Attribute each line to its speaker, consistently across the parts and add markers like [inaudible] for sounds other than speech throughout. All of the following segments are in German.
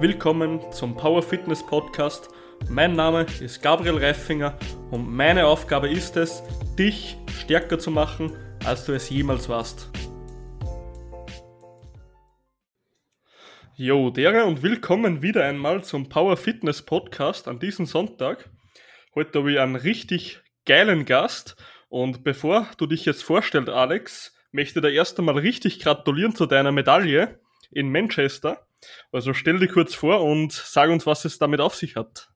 Speaker 1: willkommen zum Power Fitness Podcast. Mein Name ist Gabriel Reifinger und meine Aufgabe ist es, dich stärker zu machen, als du es jemals warst. Jo, dere und willkommen wieder einmal zum Power Fitness Podcast an diesem Sonntag. Heute habe ich einen richtig geilen Gast und bevor du dich jetzt vorstellst, Alex, möchte ich dir erst einmal richtig gratulieren zu deiner Medaille in Manchester. Also stell dich kurz vor und sag uns, was es damit auf sich hat.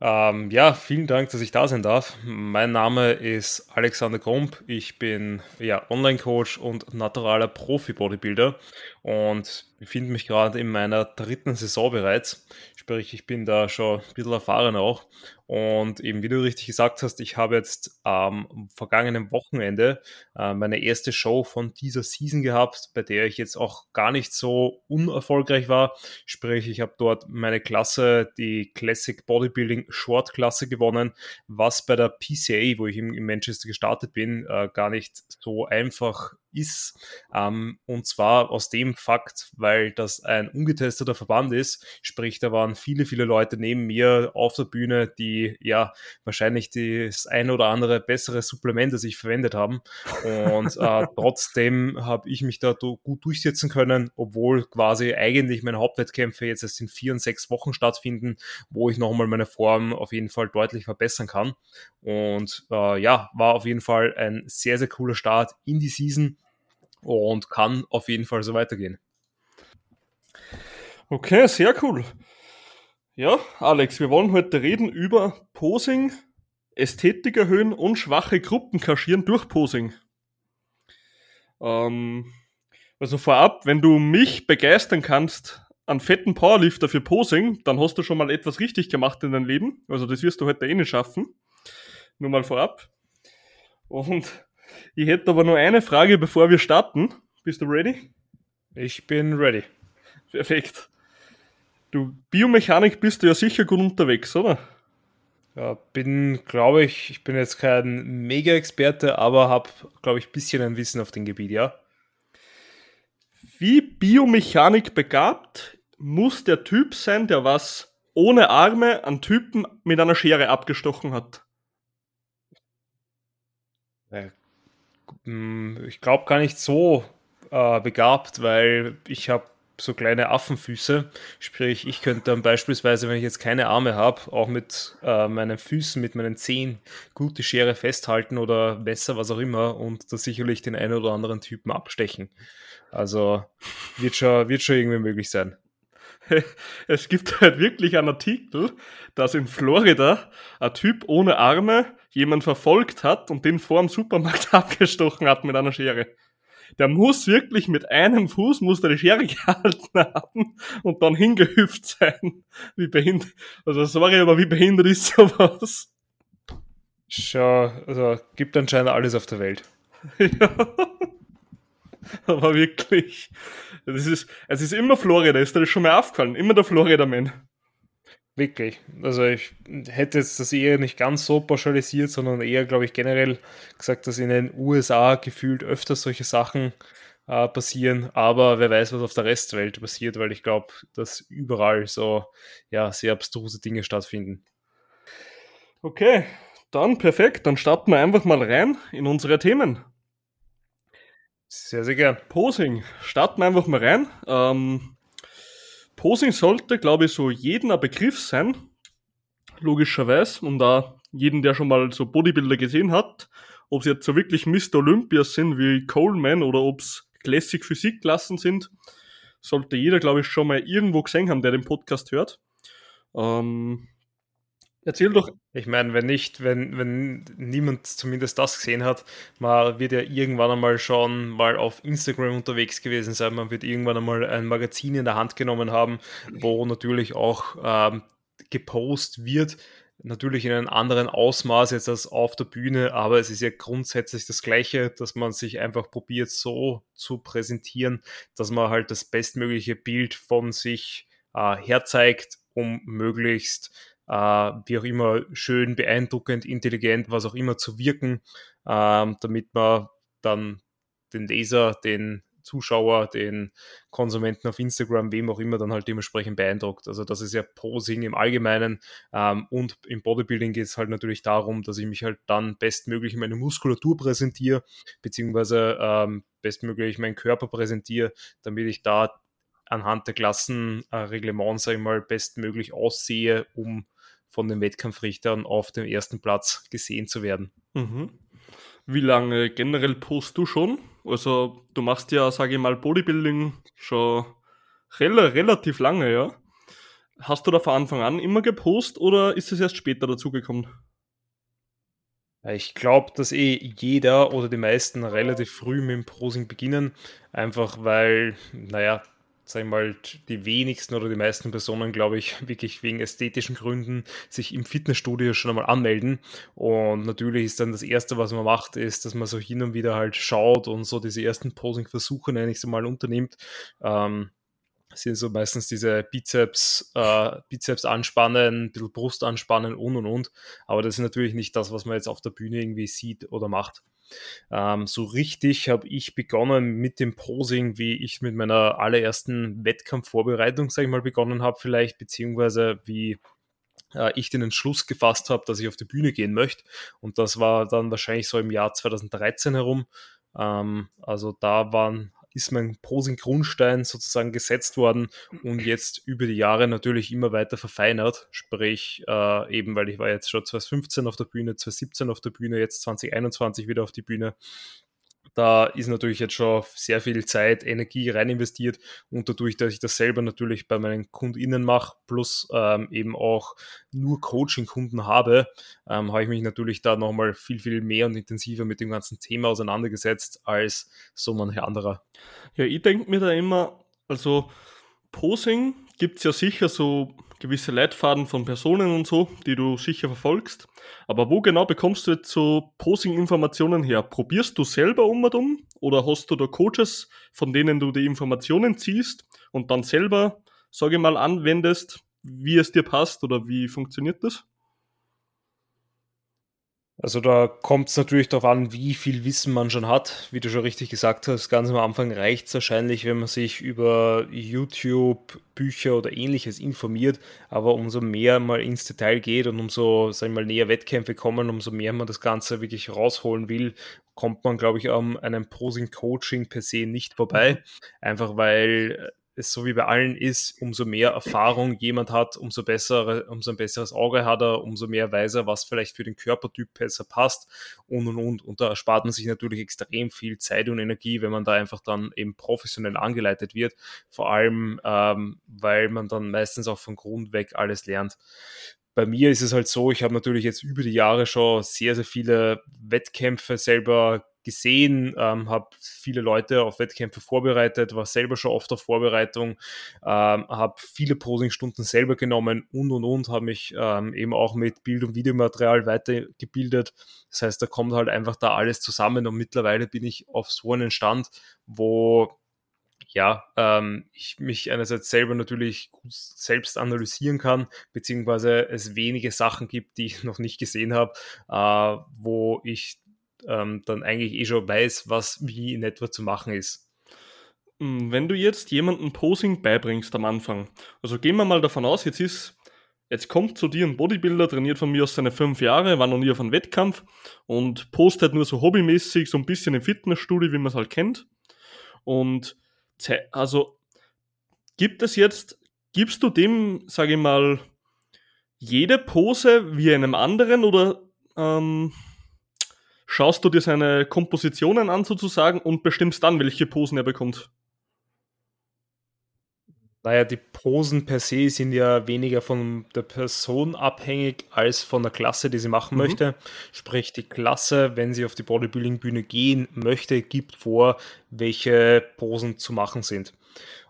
Speaker 2: Ähm, ja, vielen Dank, dass ich da sein darf. Mein Name ist Alexander Krump. Ich bin ja, Online-Coach und naturaler Profi-Bodybuilder und befinde mich gerade in meiner dritten Saison bereits. Sprich, ich bin da schon ein bisschen erfahren auch. Und eben, wie du richtig gesagt hast, ich habe jetzt am vergangenen Wochenende äh, meine erste Show von dieser Season gehabt, bei der ich jetzt auch gar nicht so unerfolgreich war. Sprich, ich habe dort meine Klasse, die Classic Bodybuilding Short Klasse gewonnen, was bei der PCA, wo ich in Manchester gestartet bin, äh, gar nicht so einfach ist. Ähm, und zwar aus dem Fakt, weil das ein ungetesteter Verband ist. Sprich, da waren viele, viele Leute neben mir auf der Bühne, die ja wahrscheinlich das ein oder andere bessere Supplement als ich verwendet haben. Und äh, [laughs] trotzdem habe ich mich da gut durchsetzen können, obwohl quasi eigentlich meine Hauptwettkämpfe jetzt erst in vier und sechs Wochen stattfinden, wo ich nochmal meine Form auf jeden Fall deutlich verbessern kann. Und äh, ja, war auf jeden Fall ein sehr, sehr cooler Start in die Season und kann auf jeden Fall so weitergehen.
Speaker 1: Okay, sehr cool. Ja, Alex, wir wollen heute reden über Posing, Ästhetik erhöhen und schwache Gruppen kaschieren durch Posing. Ähm, also vorab, wenn du mich begeistern kannst an fetten Powerlifter für Posing, dann hast du schon mal etwas richtig gemacht in deinem Leben. Also das wirst du heute eh nicht schaffen. Nur mal vorab. Und ich hätte aber nur eine Frage, bevor wir starten. Bist du ready?
Speaker 2: Ich bin ready.
Speaker 1: Perfekt. Du, Biomechanik bist du ja sicher gut unterwegs, oder?
Speaker 2: Ja, bin, glaube ich, ich bin jetzt kein Mega-Experte, aber habe, glaube ich, ein bisschen ein Wissen auf dem Gebiet, ja.
Speaker 1: Wie Biomechanik begabt muss der Typ sein, der was ohne Arme an Typen mit einer Schere abgestochen hat?
Speaker 2: Hm, ich glaube gar nicht so äh, begabt, weil ich habe so kleine Affenfüße. Sprich, ich könnte dann beispielsweise, wenn ich jetzt keine Arme habe, auch mit äh, meinen Füßen, mit meinen Zehen gut die Schere festhalten oder Messer, was auch immer, und da sicherlich den einen oder anderen Typen abstechen. Also wird schon, wird schon irgendwie möglich sein. [laughs]
Speaker 1: Es gibt halt wirklich einen Artikel, dass in Florida ein Typ ohne Arme jemand verfolgt hat und den vor dem Supermarkt [laughs] abgestochen hat mit einer Schere. Der muss wirklich mit einem Fuß muss der die Schere [laughs] gehalten haben und dann hingehüpft sein. Wie behindert. Also sorry, aber wie behindert ist sowas?
Speaker 2: Schau, also gibt anscheinend alles auf der Welt.
Speaker 1: ja. [laughs] Aber wirklich. Es ist, es ist immer Florida, ist dir das schon mal aufgefallen? Immer der Florida-Man.
Speaker 2: Wirklich. Also ich hätte jetzt das eher nicht ganz so pauschalisiert, sondern eher, glaube ich, generell gesagt, dass in den USA gefühlt öfter solche Sachen äh, passieren. Aber wer weiß, was auf der Restwelt passiert, weil ich glaube, dass überall so ja, sehr abstruse Dinge stattfinden.
Speaker 1: Okay, dann perfekt. Dann starten wir einfach mal rein in unsere Themen.
Speaker 2: Sehr, sehr gern.
Speaker 1: Posing. Starten wir einfach mal rein. Ähm, Posing sollte, glaube ich, so jeden ein Begriff sein, logischerweise, und da jeden, der schon mal so Bodybuilder gesehen hat, ob sie jetzt so wirklich Mr. Olympia sind wie Coleman oder ob es Classic Physikklassen sind, sollte jeder, glaube ich, schon mal irgendwo gesehen haben, der den Podcast hört. Ähm, Erzähl doch.
Speaker 2: Ich meine, wenn nicht, wenn, wenn niemand zumindest das gesehen hat, man wird ja irgendwann einmal schon mal auf Instagram unterwegs gewesen sein, man wird irgendwann einmal ein Magazin in der Hand genommen haben, wo natürlich auch ähm, gepostet wird, natürlich in einem anderen Ausmaß jetzt als auf der Bühne, aber es ist ja grundsätzlich das Gleiche, dass man sich einfach probiert so zu präsentieren, dass man halt das bestmögliche Bild von sich äh, herzeigt, um möglichst wie auch immer, schön, beeindruckend, intelligent, was auch immer zu wirken, ähm, damit man dann den Leser, den Zuschauer, den Konsumenten auf Instagram, wem auch immer, dann halt dementsprechend beeindruckt. Also das ist ja Posing im Allgemeinen ähm, und im Bodybuilding geht es halt natürlich darum, dass ich mich halt dann bestmöglich meine Muskulatur präsentiere, beziehungsweise ähm, bestmöglich meinen Körper präsentiere, damit ich da anhand der Klassenreglements, sage ich mal, bestmöglich aussehe, um von den Wettkampfrichtern auf dem ersten Platz gesehen zu werden.
Speaker 1: Mhm. Wie lange generell postest du schon? Also du machst ja, sage ich mal, Bodybuilding schon rel relativ lange, ja? Hast du da von Anfang an immer gepostet oder ist es erst später dazugekommen?
Speaker 2: Ich glaube, dass eh jeder oder die meisten relativ früh mit dem Posing beginnen, einfach weil, naja, sag ich mal, die wenigsten oder die meisten Personen, glaube ich, [laughs] wirklich wegen ästhetischen Gründen sich im Fitnessstudio schon einmal anmelden. Und natürlich ist dann das Erste, was man macht, ist, dass man so hin und wieder halt schaut und so diese ersten Posing-Versuche, nenne ich es mal, unternimmt. Ähm, sind so meistens diese Bizeps, äh, Bizeps anspannen, ein bisschen Brust anspannen und und und. Aber das ist natürlich nicht das, was man jetzt auf der Bühne irgendwie sieht oder macht. Ähm, so richtig habe ich begonnen mit dem Posing, wie ich mit meiner allerersten Wettkampfvorbereitung, sage ich mal, begonnen habe, vielleicht, beziehungsweise wie äh, ich den Entschluss gefasst habe, dass ich auf die Bühne gehen möchte. Und das war dann wahrscheinlich so im Jahr 2013 herum. Ähm, also da waren ist mein Posing-Grundstein sozusagen gesetzt worden und jetzt über die Jahre natürlich immer weiter verfeinert. Sprich, äh, eben weil ich war jetzt schon 2015 auf der Bühne, 2017 auf der Bühne, jetzt 2021 wieder auf die Bühne da ist natürlich jetzt schon sehr viel Zeit, Energie rein investiert und dadurch, dass ich das selber natürlich bei meinen KundInnen mache, plus ähm, eben auch nur Coaching-Kunden habe, ähm, habe ich mich natürlich da nochmal viel, viel mehr und intensiver mit dem ganzen Thema auseinandergesetzt als so manche anderer.
Speaker 1: Ja, ich denke mir da immer, also Posing gibt es ja sicher so gewisse Leitfaden von Personen und so, die du sicher verfolgst. Aber wo genau bekommst du jetzt so Posing-Informationen her? Probierst du selber um und um oder hast du da Coaches, von denen du die Informationen ziehst und dann selber, sage ich mal, anwendest, wie es dir passt oder wie funktioniert das?
Speaker 2: Also da kommt es natürlich darauf an, wie viel Wissen man schon hat. Wie du schon richtig gesagt hast, ganz am Anfang reicht es wahrscheinlich, wenn man sich über YouTube, Bücher oder ähnliches informiert. Aber umso mehr mal ins Detail geht und umso, sag ich mal, näher Wettkämpfe kommen, umso mehr man das Ganze wirklich rausholen will, kommt man, glaube ich, an einem Posing-Coaching per se nicht vorbei. Mhm. Einfach weil es so wie bei allen ist, umso mehr Erfahrung jemand hat, umso besser, umso ein besseres Auge hat er, umso mehr weiß er, was vielleicht für den Körpertyp besser passt und und und. Und da erspart man sich natürlich extrem viel Zeit und Energie, wenn man da einfach dann eben professionell angeleitet wird. Vor allem, ähm, weil man dann meistens auch von Grund weg alles lernt bei mir ist es halt so, ich habe natürlich jetzt über die Jahre schon sehr, sehr viele Wettkämpfe selber gesehen, ähm, habe viele Leute auf Wettkämpfe vorbereitet, war selber schon oft auf Vorbereitung, ähm, habe viele Posingstunden selber genommen und und und, habe mich ähm, eben auch mit Bild- und Videomaterial weitergebildet. Das heißt, da kommt halt einfach da alles zusammen und mittlerweile bin ich auf so einen Stand, wo ja, ähm, ich mich einerseits selber natürlich selbst analysieren kann, beziehungsweise es wenige Sachen gibt, die ich noch nicht gesehen habe, äh, wo ich ähm, dann eigentlich eh schon weiß, was wie in etwa zu machen ist.
Speaker 1: Hm, wenn du jetzt jemandem Posing beibringst am Anfang, also gehen wir mal davon aus, jetzt ist, jetzt kommt zu dir ein Bodybuilder, trainiert von mir aus seine fünf Jahre, war noch nie auf einem Wettkampf und postet nur so hobbymäßig, so ein bisschen im Fitnessstudio, wie man es halt kennt. Und also gibt es jetzt, gibst du dem, sage ich mal, jede Pose wie einem anderen oder ähm, schaust du dir seine Kompositionen an sozusagen und bestimmst dann, welche Posen er bekommt.
Speaker 2: Naja, die Posen per se sind ja weniger von der Person abhängig als von der Klasse, die sie machen mhm. möchte. Sprich, die Klasse, wenn sie auf die Bodybuilding-Bühne gehen möchte, gibt vor, welche Posen zu machen sind.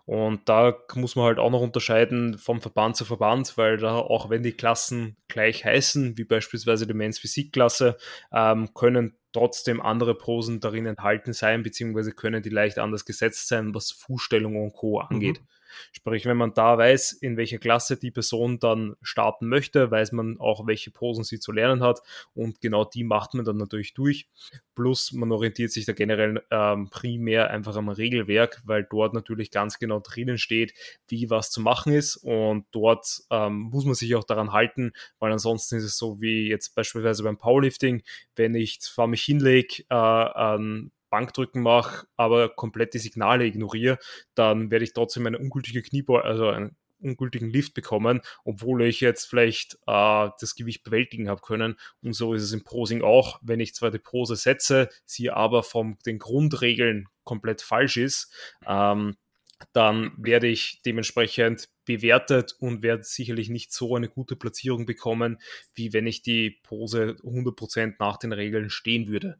Speaker 2: Und da muss man halt auch noch unterscheiden vom Verband zu Verband, weil da auch wenn die Klassen gleich heißen, wie beispielsweise die Men's Physik-Klasse, ähm, können trotzdem andere Posen darin enthalten sein, beziehungsweise können die leicht anders gesetzt sein, was Fußstellung und Co. angeht. Mhm. Sprich, wenn man da weiß, in welcher Klasse die Person dann starten möchte, weiß man auch, welche Posen sie zu lernen hat und genau die macht man dann natürlich durch. Plus man orientiert sich da generell ähm, primär einfach am Regelwerk, weil dort natürlich ganz genau drinnen steht, wie was zu machen ist und dort ähm, muss man sich auch daran halten, weil ansonsten ist es so wie jetzt beispielsweise beim Powerlifting, wenn ich vor mich hinlege, äh, an Bankdrücken mache, aber komplett die Signale ignoriere, dann werde ich trotzdem eine ungültige Kniebeuge, also einen ungültigen Lift bekommen, obwohl ich jetzt vielleicht äh, das Gewicht bewältigen habe können. Und so ist es im Posing auch. Wenn ich zwar die Pose setze, sie aber von den Grundregeln komplett falsch ist, ähm, dann werde ich dementsprechend bewertet und werde sicherlich nicht so eine gute Platzierung bekommen, wie wenn ich die Pose 100% nach den Regeln stehen würde.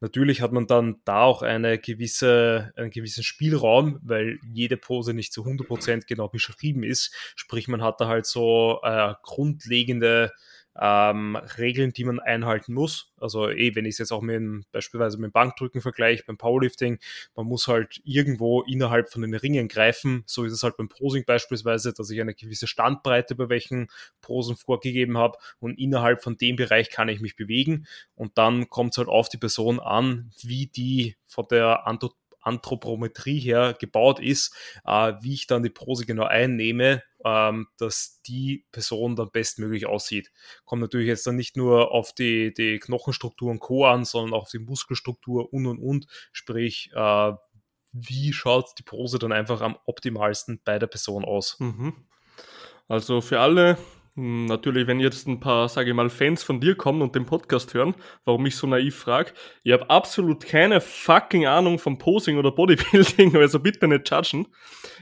Speaker 2: Natürlich hat man dann da auch eine gewisse, einen gewissen Spielraum, weil jede Pose nicht zu 100% genau beschrieben ist. Sprich, man hat da halt so äh, grundlegende ähm, Regeln, die man einhalten muss. Also eh, wenn ich es jetzt auch mit dem, beispielsweise mit dem Bankdrücken vergleiche, beim Powerlifting, man muss halt irgendwo innerhalb von den Ringen greifen. So ist es halt beim Posing beispielsweise, dass ich eine gewisse Standbreite bei welchen Posen vorgegeben habe und innerhalb von dem Bereich kann ich mich bewegen und dann kommt es halt auf die Person an, wie die von der Anthropometrie her gebaut ist, äh, wie ich dann die Pose genau einnehme, ähm, dass die Person dann bestmöglich aussieht. Kommt natürlich jetzt dann nicht nur auf die, die Knochenstruktur und Co. an, sondern auch auf die Muskelstruktur und und und. Sprich, äh, wie schaut die Pose dann einfach am optimalsten bei der Person aus?
Speaker 1: Mhm. Also für alle, natürlich, wenn jetzt ein paar, sage ich mal, Fans von dir kommen und den Podcast hören, warum ich so naiv frage, ich habe absolut keine fucking Ahnung vom Posing oder Bodybuilding, [laughs] also bitte nicht judgen.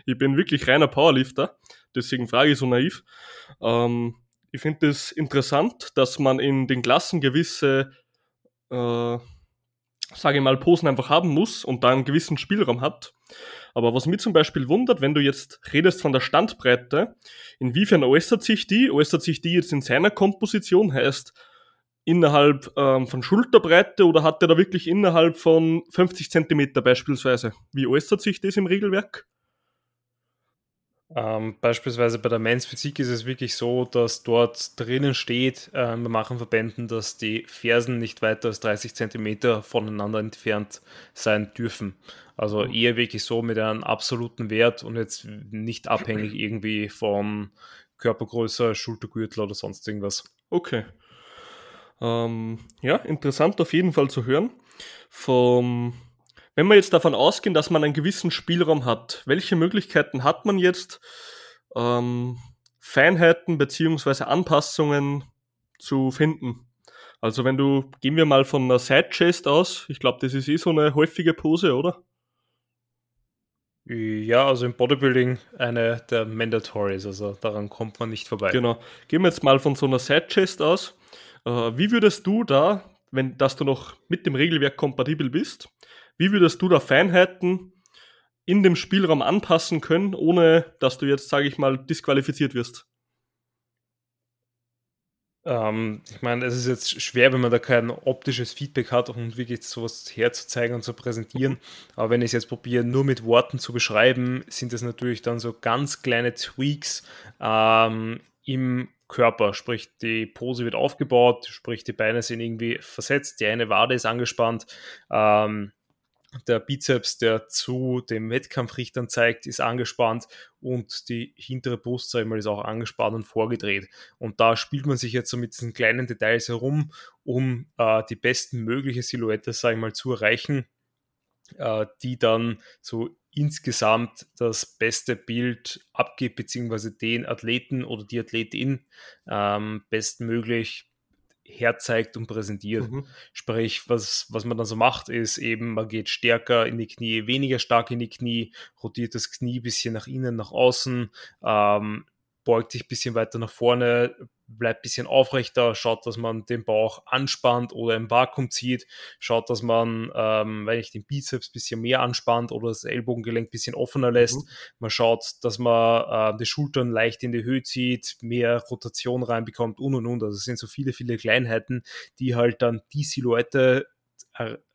Speaker 1: Ich bin wirklich reiner Powerlifter deswegen frage ich so naiv. Ähm, ich finde es das interessant, dass man in den Klassen gewisse, äh, sage ich mal, Posen einfach haben muss und da einen gewissen Spielraum hat. Aber was mich zum Beispiel wundert, wenn du jetzt redest von der Standbreite, inwiefern äußert sich die? Äußert sich die jetzt in seiner Komposition? Heißt, innerhalb ähm, von Schulterbreite oder hat der da wirklich innerhalb von 50 Zentimeter beispielsweise? Wie äußert sich das im Regelwerk?
Speaker 2: Ähm, beispielsweise bei der Men's Physik ist es wirklich so, dass dort drinnen steht, äh, wir machen Verbänden, dass die Fersen nicht weiter als 30 cm voneinander entfernt sein dürfen. Also eher wirklich so mit einem absoluten Wert und jetzt nicht abhängig irgendwie von Körpergröße, Schultergürtel oder sonst irgendwas.
Speaker 1: Okay. Ähm, ja, interessant auf jeden Fall zu hören. Vom wenn wir jetzt davon ausgehen, dass man einen gewissen Spielraum hat, welche Möglichkeiten hat man jetzt, ähm, Feinheiten beziehungsweise Anpassungen zu finden? Also wenn du, gehen wir mal von einer Side Chest aus, ich glaube, das ist eh so eine häufige Pose, oder?
Speaker 2: Ja, also im Bodybuilding eine der Mandatories, also daran kommt man nicht vorbei.
Speaker 1: Genau. Gehen wir jetzt mal von so einer Side Chest aus. Äh, wie würdest du da, wenn dass du noch mit dem Regelwerk kompatibel bist, wie würdest du da Feinheiten in dem Spielraum anpassen können, ohne dass du jetzt, sage ich mal, disqualifiziert wirst?
Speaker 2: Ähm, ich meine, es ist jetzt schwer, wenn man da kein optisches Feedback hat und wirklich sowas herzuzeigen und zu präsentieren. Aber wenn ich es jetzt probiere, nur mit Worten zu beschreiben, sind es natürlich dann so ganz kleine Tweaks ähm, im Körper, sprich die Pose wird aufgebaut, sprich die Beine sind irgendwie versetzt, die eine Wade ist angespannt, ähm, der Bizeps, der zu dem Wettkampfrichtern zeigt, ist angespannt und die hintere Brust, sag ich mal, ist auch angespannt und vorgedreht. Und da spielt man sich jetzt so mit diesen kleinen Details herum, um äh, die bestmögliche Silhouette, sag ich mal, zu erreichen, äh, die dann so insgesamt das beste Bild abgibt, beziehungsweise den Athleten oder die Athletin ähm, bestmöglich herzeigt und präsentiert. Mhm. Sprich, was, was man dann so macht, ist eben, man geht stärker in die Knie, weniger stark in die Knie, rotiert das Knie ein bisschen nach innen, nach außen, ähm, beugt sich ein bisschen weiter nach vorne, bleibt ein bisschen aufrechter, schaut, dass man den Bauch anspannt oder im Vakuum zieht, schaut, dass man, ähm, wenn ich den Bizeps ein bisschen mehr anspannt oder das Ellbogengelenk ein bisschen offener lässt, mhm. man schaut, dass man äh, die Schultern leicht in die Höhe zieht, mehr Rotation reinbekommt und und und. Also es sind so viele, viele Kleinheiten, die halt dann die Silhouette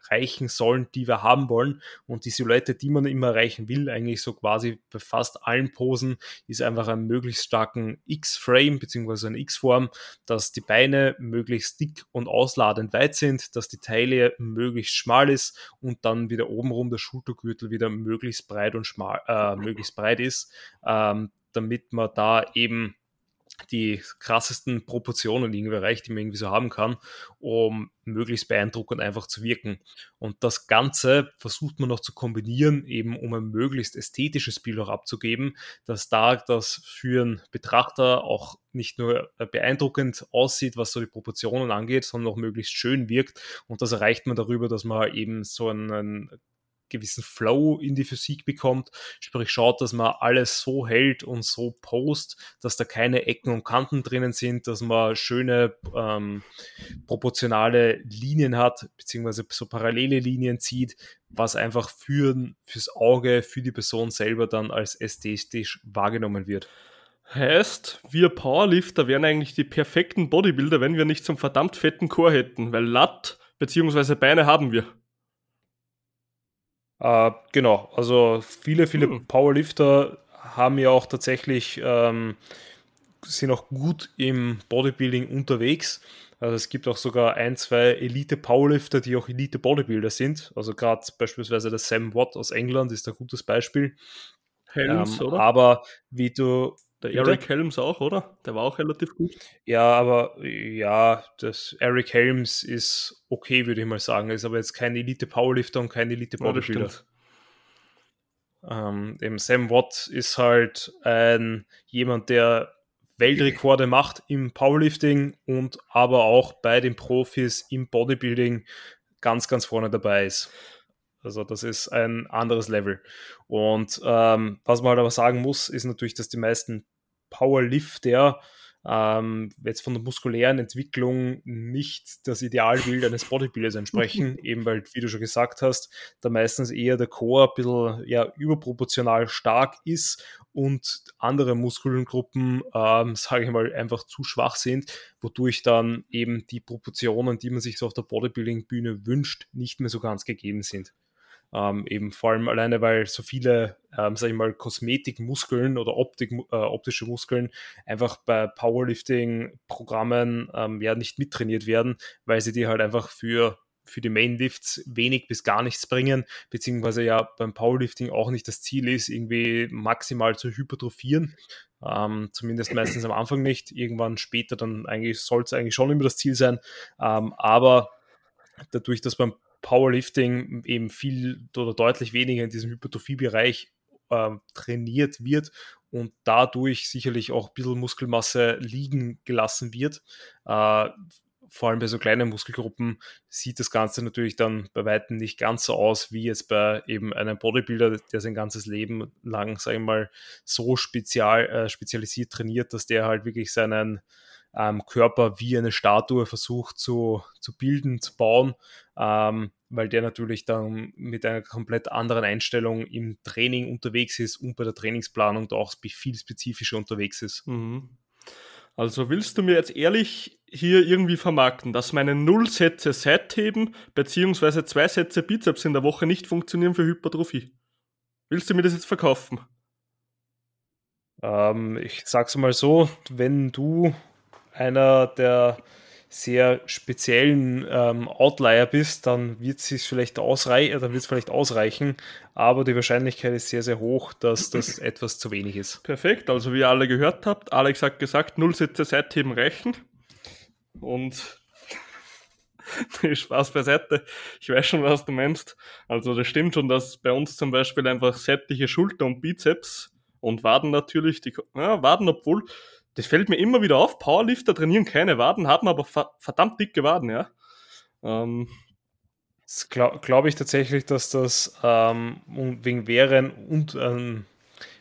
Speaker 2: erreichen sollen, die wir haben wollen. Und die Silhouette, die man immer erreichen will, eigentlich so quasi bei fast allen Posen, ist einfach einen möglichst starken X-Frame bzw. eine X-Form, dass die Beine möglichst dick und ausladend weit sind, dass die Taille möglichst schmal ist und dann wieder obenrum der Schultergürtel wieder möglichst breit und schmal, äh, möglichst breit ist, ähm, damit man da eben die krassesten Proportionen irgendwie erreicht, die man irgendwie so haben kann, um möglichst beeindruckend einfach zu wirken. Und das Ganze versucht man noch zu kombinieren, eben um ein möglichst ästhetisches Bild auch abzugeben, dass da das für einen Betrachter auch nicht nur beeindruckend aussieht, was so die Proportionen angeht, sondern auch möglichst schön wirkt. Und das erreicht man darüber, dass man eben so einen gewissen Flow in die Physik bekommt. Sprich, schaut, dass man alles so hält und so post, dass da keine Ecken und Kanten drinnen sind, dass man schöne ähm, proportionale Linien hat, beziehungsweise so parallele Linien zieht, was einfach für, fürs Auge, für die Person selber dann als ästhetisch wahrgenommen wird.
Speaker 1: Heißt, wir Powerlifter wären eigentlich die perfekten Bodybuilder, wenn wir nicht einen verdammt fetten Chor hätten, weil Lat bzw. Beine haben wir.
Speaker 2: Äh, genau, also viele, viele hm. Powerlifter haben ja auch tatsächlich, ähm, sind auch gut im Bodybuilding unterwegs. Also es gibt auch sogar ein, zwei Elite-Powerlifter, die auch Elite-Bodybuilder sind. Also gerade beispielsweise der Sam Watt aus England ist ein gutes Beispiel. Helms, ähm? Aber wie du
Speaker 1: der Eric Helms auch, oder? Der war auch relativ gut.
Speaker 2: Ja, aber ja, das Eric Helms ist okay, würde ich mal sagen. Ist aber jetzt kein Elite Powerlifter und kein Elite Bodybuilder. Ja, ähm, eben Sam Watt ist halt ein jemand, der Weltrekorde macht im Powerlifting und aber auch bei den Profis im Bodybuilding ganz, ganz vorne dabei ist. Also das ist ein anderes Level. Und ähm, was man halt aber sagen muss, ist natürlich, dass die meisten Powerlifter ähm, jetzt von der muskulären Entwicklung nicht das Idealbild eines Bodybuilders entsprechen, [laughs] eben weil, wie du schon gesagt hast, da meistens eher der Core ein bisschen ja, überproportional stark ist und andere Muskelgruppen, ähm, [laughs] sage ich mal, einfach zu schwach sind, wodurch dann eben die Proportionen, die man sich so auf der Bodybuilding-Bühne wünscht, nicht mehr so ganz gegeben sind. Ähm, eben vor allem alleine, weil so viele, ähm, sag ich mal, Kosmetikmuskeln oder Optik, äh, optische Muskeln einfach bei Powerlifting-Programmen ähm, ja nicht mittrainiert werden, weil sie die halt einfach für für die Mainlifts wenig bis gar nichts bringen, beziehungsweise ja beim Powerlifting auch nicht das Ziel ist, irgendwie maximal zu hypertrophieren. Ähm, zumindest meistens am Anfang nicht. Irgendwann später dann eigentlich soll es eigentlich schon immer das Ziel sein. Ähm, aber dadurch, dass beim Powerlifting eben viel oder deutlich weniger in diesem Hypertrophie-Bereich äh, trainiert wird und dadurch sicherlich auch ein bisschen Muskelmasse liegen gelassen wird. Äh, vor allem bei so kleinen Muskelgruppen sieht das Ganze natürlich dann bei weitem nicht ganz so aus wie jetzt bei eben einem Bodybuilder, der sein ganzes Leben lang, sage ich mal, so spezial, äh, spezialisiert trainiert, dass der halt wirklich seinen ähm, Körper wie eine Statue versucht zu, zu bilden, zu bauen, ähm, weil der natürlich dann mit einer komplett anderen Einstellung im Training unterwegs ist und bei der Trainingsplanung da auch viel spezifischer unterwegs ist. Mhm.
Speaker 1: Also willst du mir jetzt ehrlich hier irgendwie vermarkten, dass meine null Sätze Seitheben bzw. zwei Sätze Bizeps in der Woche nicht funktionieren für Hypertrophie? Willst du mir das jetzt verkaufen?
Speaker 2: Ähm, ich sag's mal so, wenn du einer der sehr speziellen ähm, Outlier bist, dann wird es vielleicht, ausrei äh, vielleicht ausreichen, aber die Wahrscheinlichkeit ist sehr, sehr hoch, dass das [clears throat] etwas zu wenig ist.
Speaker 1: Perfekt, also wie ihr alle gehört habt, Alex hat gesagt, null Sätze Seitheben reichen und [laughs] Spaß beiseite. Ich weiß schon, was du meinst. Also das stimmt schon, dass bei uns zum Beispiel einfach sämtliche Schulter und Bizeps und Waden natürlich, die ja, Waden, obwohl das fällt mir immer wieder auf. Powerlifter trainieren keine Waden, haben aber verdammt dicke Waden, ja. Ähm,
Speaker 2: das glaube glaub ich tatsächlich, dass das ähm, wegen Wehren und ähm,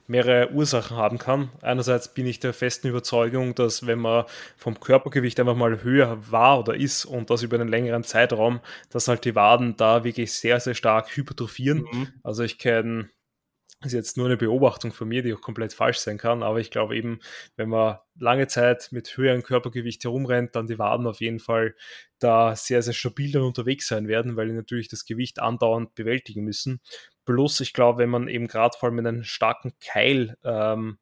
Speaker 2: mehrere Ursachen haben kann. Einerseits bin ich der festen Überzeugung, dass wenn man vom Körpergewicht einfach mal höher war oder ist und das über einen längeren Zeitraum, dass halt die Waden da wirklich sehr, sehr stark hypertrophieren. Mhm. Also ich kenne ist jetzt nur eine Beobachtung von mir, die auch komplett falsch sein kann, aber ich glaube eben, wenn man lange Zeit mit höherem Körpergewicht herumrennt, dann die Waden auf jeden Fall da sehr, sehr stabil dann unterwegs sein werden, weil die natürlich das Gewicht andauernd bewältigen müssen. Plus, ich glaube, wenn man eben gerade vor allem mit einem starken Keil ähm,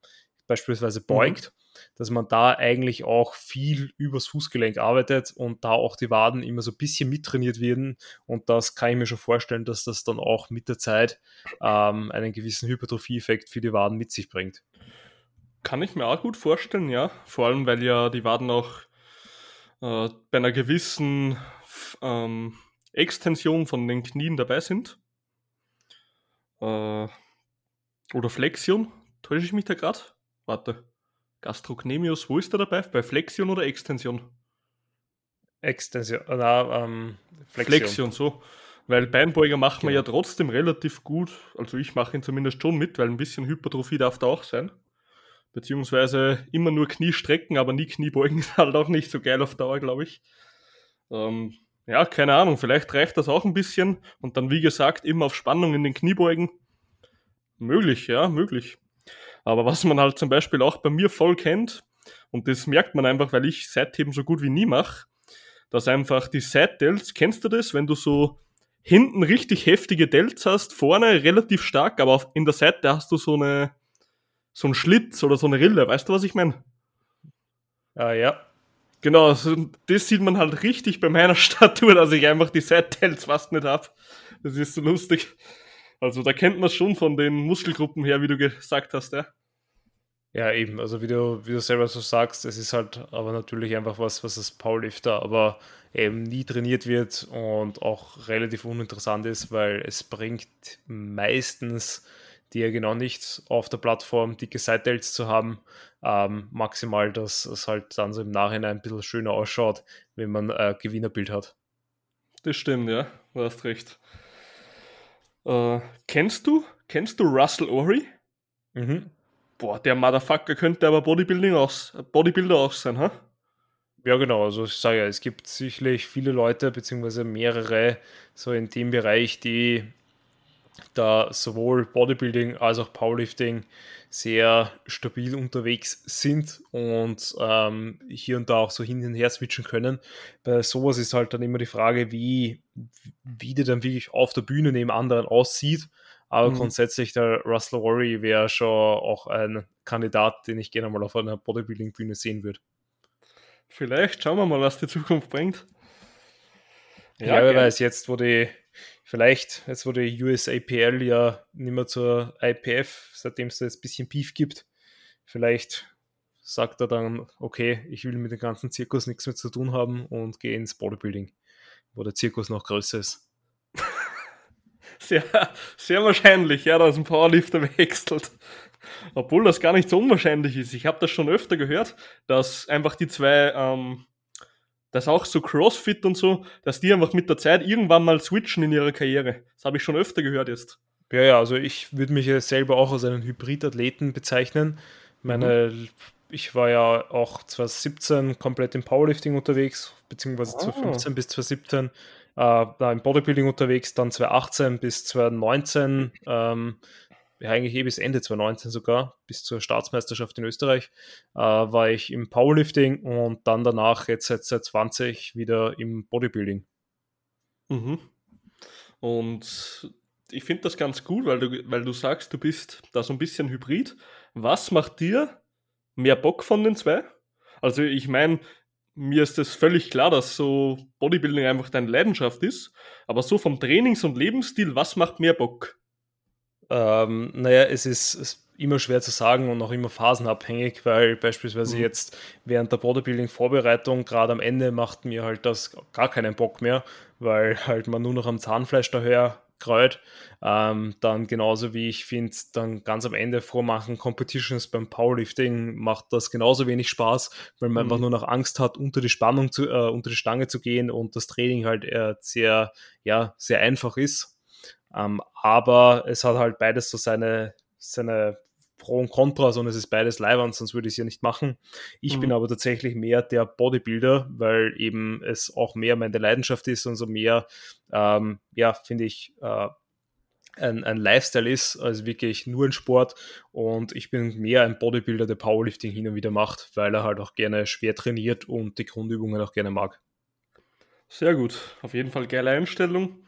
Speaker 2: beispielsweise beugt, dass man da eigentlich auch viel übers Fußgelenk arbeitet und da auch die Waden immer so ein bisschen mittrainiert werden. Und das kann ich mir schon vorstellen, dass das dann auch mit der Zeit ähm, einen gewissen Hypertrophie-Effekt für die Waden mit sich bringt.
Speaker 1: Kann ich mir auch gut vorstellen, ja. Vor allem, weil ja die Waden auch äh, bei einer gewissen ähm, Extension von den Knien dabei sind. Äh, oder Flexion. Täusche ich mich da gerade? Warte. Gastrocnemius, wo ist er dabei? Bei Flexion oder Extension?
Speaker 2: Extension, na, ähm,
Speaker 1: Flexion. Flexion, so. Weil Beinbeuger machen genau. wir ja trotzdem relativ gut. Also ich mache ihn zumindest schon mit, weil ein bisschen Hypertrophie darf da auch sein. Beziehungsweise immer nur Knie strecken, aber nie Kniebeugen [laughs] ist halt auch nicht so geil auf Dauer, glaube ich. Ähm, ja, keine Ahnung, vielleicht reicht das auch ein bisschen. Und dann, wie gesagt, immer auf Spannung in den Kniebeugen. Möglich, ja, möglich. Aber was man halt zum Beispiel auch bei mir voll kennt, und das merkt man einfach, weil ich Seitheben so gut wie nie mache, dass einfach die Side-Delts, kennst du das, wenn du so hinten richtig heftige Delts hast, vorne relativ stark, aber in der Seite hast du so eine so einen Schlitz oder so eine Rille, weißt du, was ich meine?
Speaker 2: Ah, ja.
Speaker 1: Genau, das sieht man halt richtig bei meiner [laughs] Statur, dass ich einfach die Side-Delts fast nicht habe. Das ist so lustig. Also da kennt man es schon von den Muskelgruppen her, wie du gesagt hast, ja.
Speaker 2: Ja, eben, also wie du, wie du selber so sagst, es ist halt aber natürlich einfach was, was das Powerlifter aber eben nie trainiert wird und auch relativ uninteressant ist, weil es bringt meistens dir genau nichts auf der Plattform, dicke side zu haben. Ähm, maximal, dass es halt dann so im Nachhinein ein bisschen schöner ausschaut, wenn man ein Gewinnerbild hat.
Speaker 1: Das stimmt, ja, du hast recht. Äh, kennst du, kennst du Russell Ori? Mhm. Boah, der Motherfucker könnte aber Bodybuilding aus, Bodybuilder auch sein, ha?
Speaker 2: Ja, genau. Also ich sage ja, es gibt sicherlich viele Leute, beziehungsweise mehrere, so in dem Bereich, die da sowohl Bodybuilding als auch Powerlifting sehr stabil unterwegs sind und ähm, hier und da auch so hin und her switchen können. Bei sowas ist halt dann immer die Frage, wie, wie der dann wirklich auf der Bühne neben anderen aussieht. Aber mhm. grundsätzlich der Russell Rory wäre schon auch ein Kandidat, den ich gerne mal auf einer Bodybuilding-Bühne sehen würde.
Speaker 1: Vielleicht schauen wir mal, was die Zukunft bringt.
Speaker 2: Ja, ja wer weiß, jetzt, wo die Vielleicht, jetzt wo die USAPL ja nicht mehr zur IPF, seitdem es da jetzt ein bisschen Beef gibt, vielleicht sagt er dann, okay, ich will mit dem ganzen Zirkus nichts mehr zu tun haben und gehe ins Bodybuilding, wo der Zirkus noch größer ist. [laughs]
Speaker 1: Sehr, sehr wahrscheinlich, ja, dass ein Powerlifter wechselt. Obwohl das gar nicht so unwahrscheinlich ist. Ich habe das schon öfter gehört, dass einfach die zwei ähm, dass auch so CrossFit und so, dass die einfach mit der Zeit irgendwann mal switchen in ihrer Karriere. Das habe ich schon öfter gehört jetzt.
Speaker 2: Ja, ja, also ich würde mich selber auch als einen Hybridathleten bezeichnen. Meine, mhm. ich war ja auch 2017 komplett im Powerlifting unterwegs, beziehungsweise oh. 2015 bis 2017 äh, im Bodybuilding unterwegs, dann 2018 bis 2019 ähm, ja, eigentlich eh bis Ende 2019 sogar, bis zur Staatsmeisterschaft in Österreich, äh, war ich im Powerlifting und dann danach jetzt seit 2020 wieder im Bodybuilding.
Speaker 1: Mhm. Und ich finde das ganz gut, weil du, weil du sagst, du bist da so ein bisschen hybrid. Was macht dir mehr Bock von den zwei? Also ich meine, mir ist das völlig klar, dass so Bodybuilding einfach deine Leidenschaft ist, aber so vom Trainings- und Lebensstil, was macht mehr Bock?
Speaker 2: Ähm, naja, es ist, ist, immer schwer zu sagen und auch immer phasenabhängig, weil beispielsweise mhm. jetzt während der Bodybuilding-Vorbereitung, gerade am Ende, macht mir halt das gar keinen Bock mehr, weil halt man nur noch am Zahnfleisch daher kreut. Ähm, dann genauso wie ich finde, dann ganz am Ende vormachen Competitions beim Powerlifting macht das genauso wenig Spaß, weil man mhm. einfach nur noch Angst hat, unter die Spannung zu, äh, unter die Stange zu gehen und das Training halt äh, sehr, ja, sehr einfach ist. Ähm, aber es hat halt beides so seine, seine Pro und Contra, sondern es ist beides Leihwand, sonst würde ich es ja nicht machen. Ich mhm. bin aber tatsächlich mehr der Bodybuilder, weil eben es auch mehr meine Leidenschaft ist und so mehr, ähm, ja, finde ich, äh, ein, ein Lifestyle ist, als wirklich nur ein Sport. Und ich bin mehr ein Bodybuilder, der Powerlifting hin und wieder macht, weil er halt auch gerne schwer trainiert und die Grundübungen auch gerne mag.
Speaker 1: Sehr gut, auf jeden Fall geile Einstellung.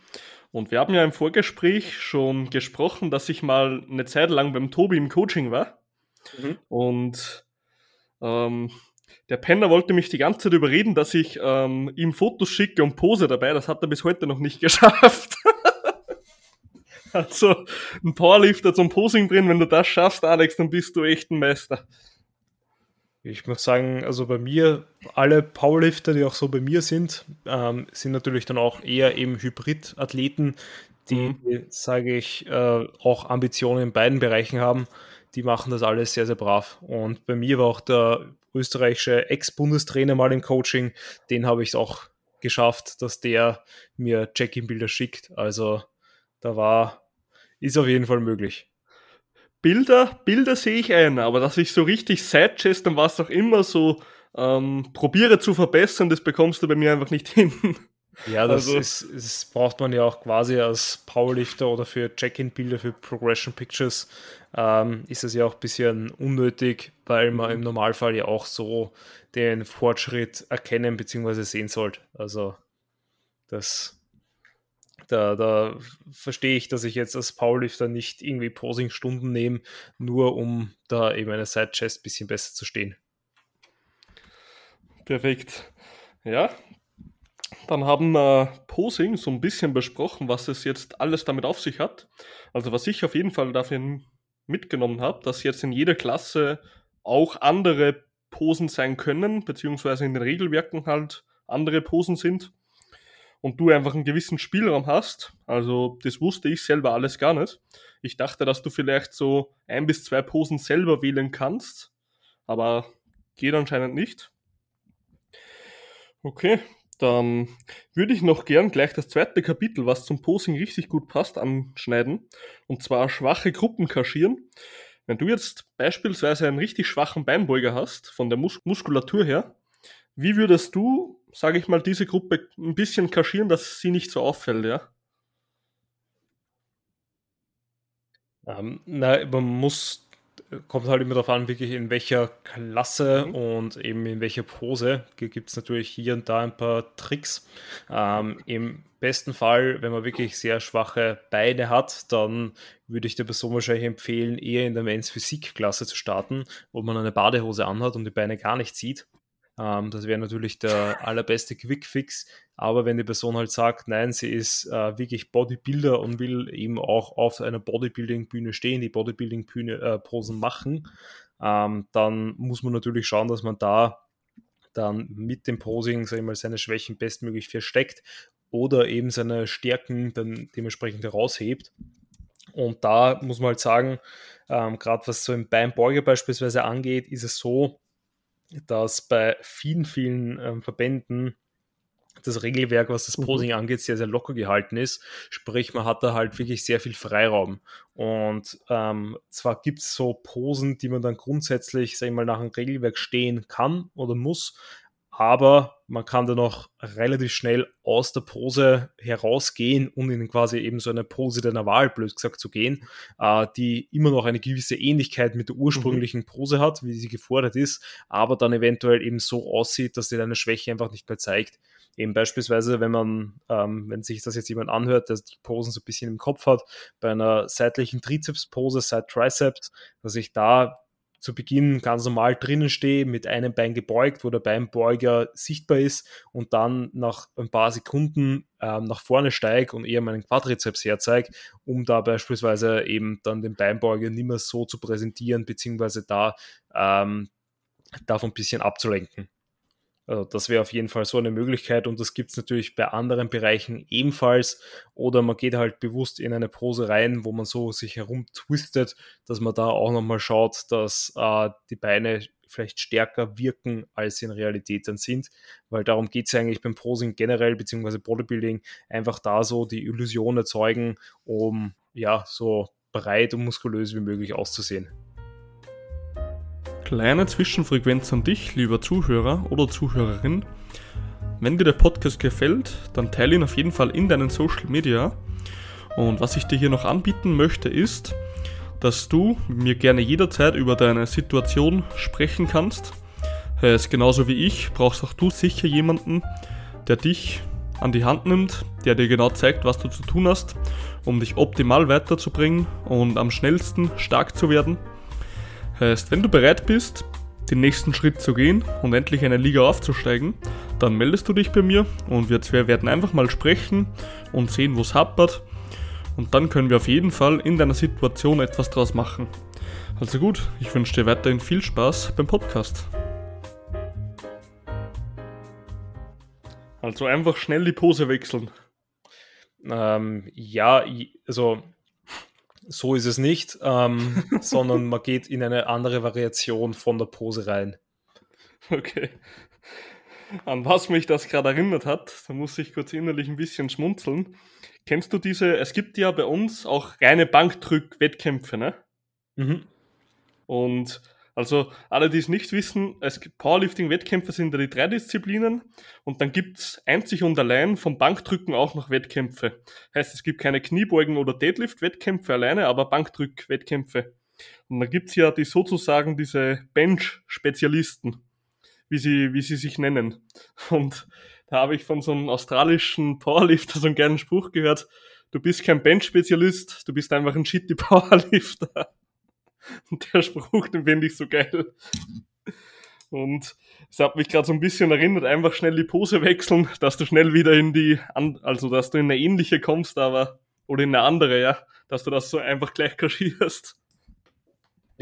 Speaker 1: Und wir haben ja im Vorgespräch schon gesprochen, dass ich mal eine Zeit lang beim Tobi im Coaching war. Mhm. Und ähm, der Penner wollte mich die ganze Zeit überreden, dass ich ähm, ihm Fotos schicke und pose dabei. Das hat er bis heute noch nicht [laughs] geschafft. also ein Powerlifter zum Posing drin, wenn du das schaffst, Alex, dann bist du echt ein Meister.
Speaker 2: Ich muss sagen, also bei mir, alle Powerlifter, die auch so bei mir sind, ähm, sind natürlich dann auch eher eben Hybrid-Athleten, die, mhm. sage ich, äh, auch Ambitionen in beiden Bereichen haben. Die machen das alles sehr, sehr brav. Und bei mir war auch der österreichische Ex-Bundestrainer mal im Coaching. Den habe ich es auch geschafft, dass der mir Check-in-Bilder schickt. Also da war, ist auf jeden Fall möglich.
Speaker 1: Bilder, Bilder sehe ich ein, aber dass ich so richtig Sidechest und was auch immer so ähm, probiere zu verbessern, das bekommst du bei mir einfach nicht [laughs] hin.
Speaker 2: Ja, das, also, ist, das braucht man ja auch quasi als Powerlifter oder für Check-in-Bilder, für Progression Pictures, ähm, ist es ja auch ein bisschen unnötig, weil man im Normalfall ja auch so den Fortschritt erkennen bzw. sehen sollte. Also das da, da verstehe ich, dass ich jetzt als Powerlifter nicht irgendwie Posing-Stunden nehme, nur um da eben eine Side-Chest ein bisschen besser zu stehen.
Speaker 1: Perfekt. Ja, dann haben wir Posing so ein bisschen besprochen, was es jetzt alles damit auf sich hat. Also was ich auf jeden Fall dafür mitgenommen habe, dass jetzt in jeder Klasse auch andere Posen sein können, beziehungsweise in den Regelwerken halt andere Posen sind und du einfach einen gewissen Spielraum hast. Also das wusste ich selber alles gar nicht. Ich dachte, dass du vielleicht so ein bis zwei Posen selber wählen kannst, aber geht anscheinend nicht. Okay, dann würde ich noch gern gleich das zweite Kapitel, was zum Posing richtig gut passt, anschneiden. Und zwar schwache Gruppen kaschieren. Wenn du jetzt beispielsweise einen richtig schwachen Beinbeuger hast, von der Mus Muskulatur her, wie würdest du sage ich mal, diese Gruppe ein bisschen kaschieren, dass sie nicht so auffällt, ja?
Speaker 2: Ähm, na, man muss, kommt halt immer darauf an, wirklich in welcher Klasse mhm. und eben in welcher Pose. Gibt es natürlich hier und da ein paar Tricks. Ähm, Im besten Fall, wenn man wirklich sehr schwache Beine hat, dann würde ich der Person wahrscheinlich empfehlen, eher in der Men's Physik-Klasse zu starten, wo man eine Badehose anhat und die Beine gar nicht sieht. Ähm, das wäre natürlich der allerbeste Quickfix. Aber wenn die Person halt sagt, nein, sie ist äh, wirklich Bodybuilder und will eben auch auf einer Bodybuilding-Bühne stehen, die Bodybuilding-Posen äh, machen, ähm, dann muss man natürlich schauen, dass man da dann mit dem Posing, sag ich mal, seine Schwächen bestmöglich versteckt oder eben seine Stärken dann dementsprechend heraushebt. Und da muss man halt sagen, ähm, gerade was so im Beinbeuger beispielsweise angeht, ist es so, dass bei vielen, vielen ähm, Verbänden das Regelwerk, was das mhm. Posing mhm. angeht, sehr, sehr locker gehalten ist. Sprich, man hat da halt wirklich sehr viel Freiraum. Und ähm, zwar gibt es so Posen, die man dann grundsätzlich, sag ich mal, nach dem Regelwerk stehen kann oder muss, aber man kann dann auch relativ schnell aus der Pose herausgehen und in quasi eben so eine Pose deiner Wahl, blöd gesagt, zu gehen, äh, die immer noch eine gewisse Ähnlichkeit mit der ursprünglichen mhm. Pose hat, wie sie gefordert ist, aber dann eventuell eben so aussieht, dass sie deine Schwäche einfach nicht mehr zeigt. Eben beispielsweise, wenn man, ähm, wenn sich das jetzt jemand anhört, der die Posen so ein bisschen im Kopf hat, bei einer seitlichen Trizeps-Pose, Side Triceps, dass ich da zu Beginn ganz normal drinnen stehe, mit einem Bein gebeugt, wo der Beinbeuger sichtbar ist und dann nach ein paar Sekunden ähm, nach vorne steige und eher meinen Quadrizeps herzeige, um da beispielsweise eben dann den Beinbeuger nicht mehr so zu präsentieren, beziehungsweise da ähm, davon ein bisschen abzulenken. Also das wäre auf jeden Fall so eine Möglichkeit und das gibt es natürlich bei anderen Bereichen ebenfalls. Oder man geht halt bewusst in eine Pose rein, wo man so sich herum twistet, dass man da auch nochmal schaut, dass äh, die Beine vielleicht stärker wirken, als sie in Realität dann sind. Weil darum geht es eigentlich beim Posing generell, beziehungsweise Bodybuilding, einfach da so die Illusion erzeugen, um ja so breit und muskulös wie möglich auszusehen.
Speaker 1: Kleine Zwischenfrequenz an dich, lieber Zuhörer oder Zuhörerin. Wenn dir der Podcast gefällt, dann teile ihn auf jeden Fall in deinen Social Media. Und was ich dir hier noch anbieten möchte, ist, dass du mir gerne jederzeit über deine Situation sprechen kannst. Heißt, genauso wie ich, brauchst auch du sicher jemanden, der dich an die Hand nimmt, der dir genau zeigt, was du zu tun hast, um dich optimal weiterzubringen und am schnellsten stark zu werden. Heißt, wenn du bereit bist, den nächsten Schritt zu gehen und endlich eine Liga aufzusteigen, dann meldest du dich bei mir und wir zwei werden einfach mal sprechen und sehen, wo es hapert. Und dann können wir auf jeden Fall in deiner Situation etwas draus machen. Also gut, ich wünsche dir weiterhin viel Spaß beim Podcast. Also einfach schnell die Pose wechseln.
Speaker 2: Ähm, ja, also so ist es nicht, ähm, [laughs] sondern man geht in eine andere Variation von der Pose rein.
Speaker 1: Okay. An was mich das gerade erinnert hat, da muss ich kurz innerlich ein bisschen schmunzeln. Kennst du diese, es gibt ja bei uns auch reine Bankdrück-Wettkämpfe, ne? Mhm. Und also alle, die es nicht wissen, es gibt Powerlifting-Wettkämpfe sind ja die drei Disziplinen und dann gibt es einzig und allein vom Bankdrücken auch noch Wettkämpfe. Heißt, es gibt keine Kniebeugen- oder Deadlift-Wettkämpfe alleine, aber Bankdrück-Wettkämpfe. Und dann gibt es ja die sozusagen diese Bench-Spezialisten, wie sie, wie sie sich nennen. Und da habe ich von so einem australischen Powerlifter so einen geilen Spruch gehört, du bist kein Bench-Spezialist, du bist einfach ein shitty Powerlifter. [laughs] Der Spruch, den finde ich so geil. Und es hat mich gerade so ein bisschen erinnert, einfach schnell die Pose wechseln, dass du schnell wieder in die, also dass du in eine ähnliche kommst, aber, oder in eine andere, ja, dass du das so einfach gleich kaschierst.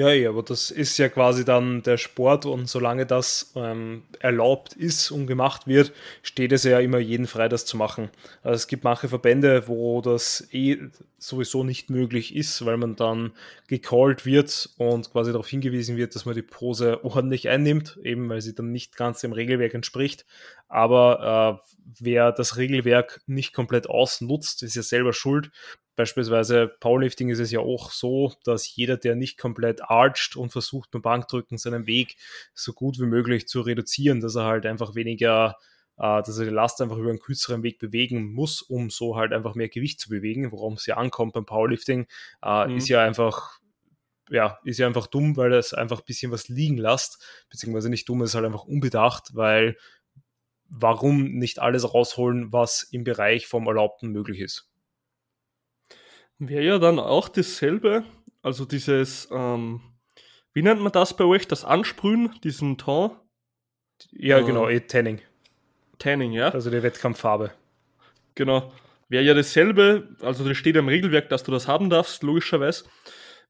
Speaker 2: Ja, ja, aber das ist ja quasi dann der Sport und solange das ähm, erlaubt ist und gemacht wird, steht es ja immer jeden frei, das zu machen. Also es gibt manche Verbände, wo das eh sowieso nicht möglich ist, weil man dann gecallt wird und quasi darauf hingewiesen wird, dass man die Pose [laughs] ordentlich einnimmt, eben weil sie dann nicht ganz dem Regelwerk entspricht. Aber äh, wer das Regelwerk nicht komplett ausnutzt, ist ja selber schuld. Beispielsweise Powerlifting ist es ja auch so, dass jeder, der nicht komplett archt und versucht beim Bankdrücken seinen Weg so gut wie möglich zu reduzieren, dass er halt einfach weniger, äh, dass er die Last einfach über einen kürzeren Weg bewegen muss, um so halt einfach mehr Gewicht zu bewegen, worum es ja ankommt beim Powerlifting, äh, mhm. ist ja einfach ja, ist ja einfach dumm, weil es einfach ein bisschen was liegen lässt, beziehungsweise nicht dumm, es ist halt einfach unbedacht, weil warum nicht alles rausholen, was im Bereich vom Erlaubten möglich ist?
Speaker 1: Wäre ja dann auch dasselbe, also dieses, ähm, wie nennt man das bei euch, das Ansprühen, diesen Ton?
Speaker 2: Ja, äh, genau, eh Tanning.
Speaker 1: Tanning, ja.
Speaker 2: Also die Wettkampffarbe.
Speaker 1: Genau. Wäre ja dasselbe, also das steht im Regelwerk, dass du das haben darfst, logischerweise.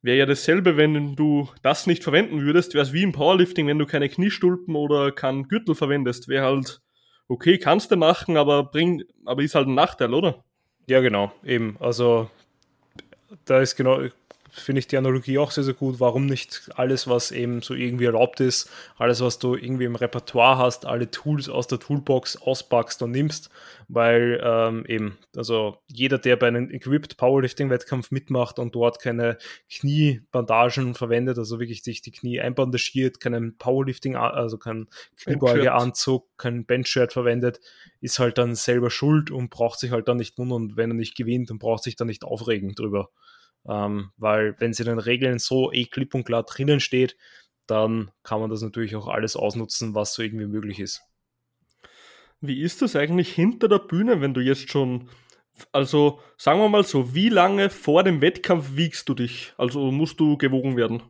Speaker 1: Wäre ja dasselbe, wenn du das nicht verwenden würdest, wäre es wie im Powerlifting, wenn du keine Kniestulpen oder keinen Gürtel verwendest. Wäre halt, okay, kannst du machen, aber bring, aber ist halt ein Nachteil, oder?
Speaker 2: Ja, genau, eben. Also da ist genau, finde ich die Analogie auch sehr, sehr gut. Warum nicht alles, was eben so irgendwie erlaubt ist, alles, was du irgendwie im Repertoire hast, alle Tools aus der Toolbox auspackst und nimmst, weil ähm, eben, also jeder, der bei einem Equipped Powerlifting-Wettkampf mitmacht und dort keine Kniebandagen verwendet, also wirklich sich die Knie einbandagiert, keinen Powerlifting, also keinen Kniebeugeanzug, kein Benchshirt verwendet, ist halt dann selber schuld und braucht sich halt dann nicht wundern, wenn er nicht gewinnt und braucht sich dann nicht aufregen drüber. Ähm, weil wenn sie in den Regeln so eh klipp und klar drinnen steht, dann kann man das natürlich auch alles ausnutzen, was so irgendwie möglich ist.
Speaker 1: Wie ist das eigentlich hinter der Bühne, wenn du jetzt schon, also sagen wir mal so, wie lange vor dem Wettkampf wiegst du dich? Also musst du gewogen werden?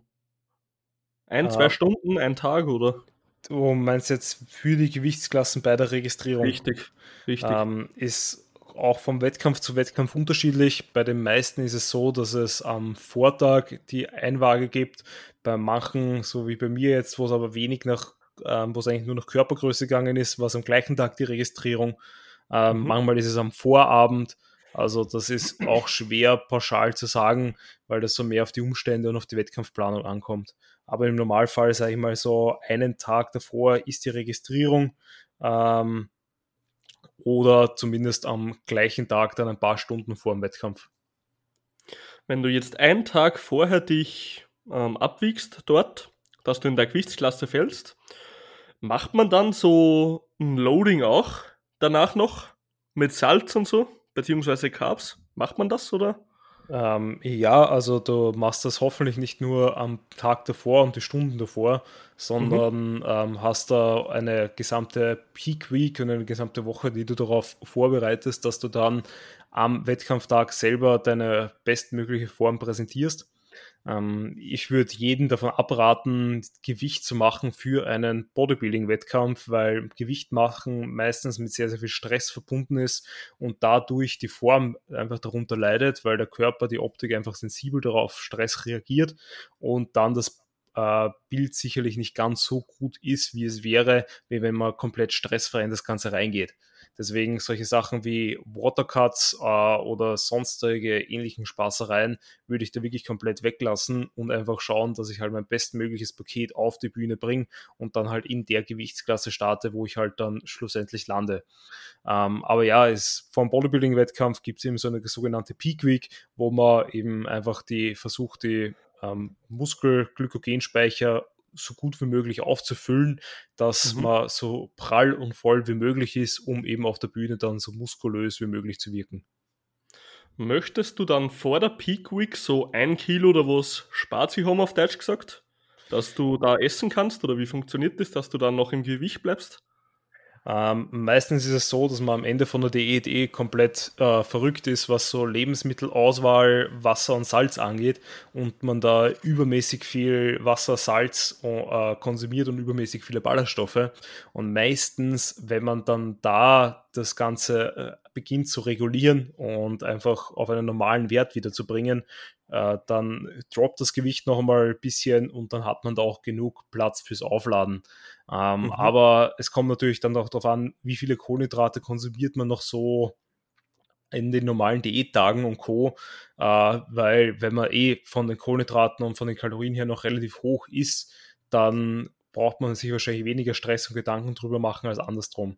Speaker 1: Ein, äh, zwei ah. Stunden, ein Tag oder?
Speaker 2: Du meinst jetzt für die Gewichtsklassen bei der Registrierung?
Speaker 1: Richtig, richtig.
Speaker 2: Ähm, ist auch vom Wettkampf zu Wettkampf unterschiedlich. Bei den meisten ist es so, dass es am Vortag die Einwaage gibt. Bei manchen, so wie bei mir jetzt, wo es aber wenig nach, ähm, wo es eigentlich nur nach Körpergröße gegangen ist, war es am gleichen Tag die Registrierung. Ähm, mhm. Manchmal ist es am Vorabend. Also das ist auch schwer pauschal zu sagen, weil das so mehr auf die Umstände und auf die Wettkampfplanung ankommt. Aber im Normalfall, sage ich mal so, einen Tag davor ist die Registrierung. Ähm, oder zumindest am gleichen Tag dann ein paar Stunden vor dem Wettkampf.
Speaker 1: Wenn du jetzt einen Tag vorher dich ähm, abwiegst dort, dass du in der Gewichtsklasse fällst. Macht man dann so ein Loading auch danach noch mit Salz und so, beziehungsweise Carbs? Macht man das oder?
Speaker 2: Ähm, ja, also du machst das hoffentlich nicht nur am Tag davor und die Stunden davor, sondern mhm. ähm, hast da eine gesamte Peak Week und eine gesamte Woche, die du darauf vorbereitest, dass du dann am Wettkampftag selber deine bestmögliche Form präsentierst. Ähm, ich würde jeden davon abraten, Gewicht zu machen für einen Bodybuilding-Wettkampf, weil Gewicht machen meistens mit sehr, sehr viel Stress verbunden ist und dadurch die Form einfach darunter leidet, weil der Körper, die Optik einfach sensibel darauf Stress reagiert und dann das äh, Bild sicherlich nicht ganz so gut ist, wie es wäre, wenn man komplett stressfrei in das Ganze reingeht. Deswegen solche Sachen wie Watercuts äh, oder sonstige ähnlichen Spaßereien würde ich da wirklich komplett weglassen und einfach schauen, dass ich halt mein bestmögliches Paket auf die Bühne bringe und dann halt in der Gewichtsklasse starte, wo ich halt dann schlussendlich lande. Ähm, aber ja, es, vom Bodybuilding-Wettkampf gibt es eben so eine sogenannte Peak Week, wo man eben einfach die versucht, die ähm, Muskelglykogenspeicher so gut wie möglich aufzufüllen, dass mhm. man so prall und voll wie möglich ist, um eben auf der Bühne dann so muskulös wie möglich zu wirken.
Speaker 1: Möchtest du dann vor der Peak Week so ein Kilo oder was Spazi haben auf Deutsch gesagt, dass du da essen kannst oder wie funktioniert das, dass du dann noch im Gewicht bleibst?
Speaker 2: Ähm, meistens ist es so, dass man am Ende von der Diät eh komplett äh, verrückt ist, was so Lebensmittelauswahl, Wasser und Salz angeht und man da übermäßig viel Wasser, Salz äh, konsumiert und übermäßig viele Ballaststoffe. Und meistens, wenn man dann da das Ganze äh, beginnt zu regulieren und einfach auf einen normalen Wert wieder zu bringen, äh, dann droppt das Gewicht noch einmal ein bisschen und dann hat man da auch genug Platz fürs Aufladen. Ähm, mhm. Aber es kommt natürlich dann auch darauf an, wie viele Kohlenhydrate konsumiert man noch so in den normalen Diättagen und Co. Äh, weil wenn man eh von den Kohlenhydraten und von den Kalorien her noch relativ hoch ist, dann braucht man sich wahrscheinlich weniger Stress und Gedanken drüber machen als andersrum.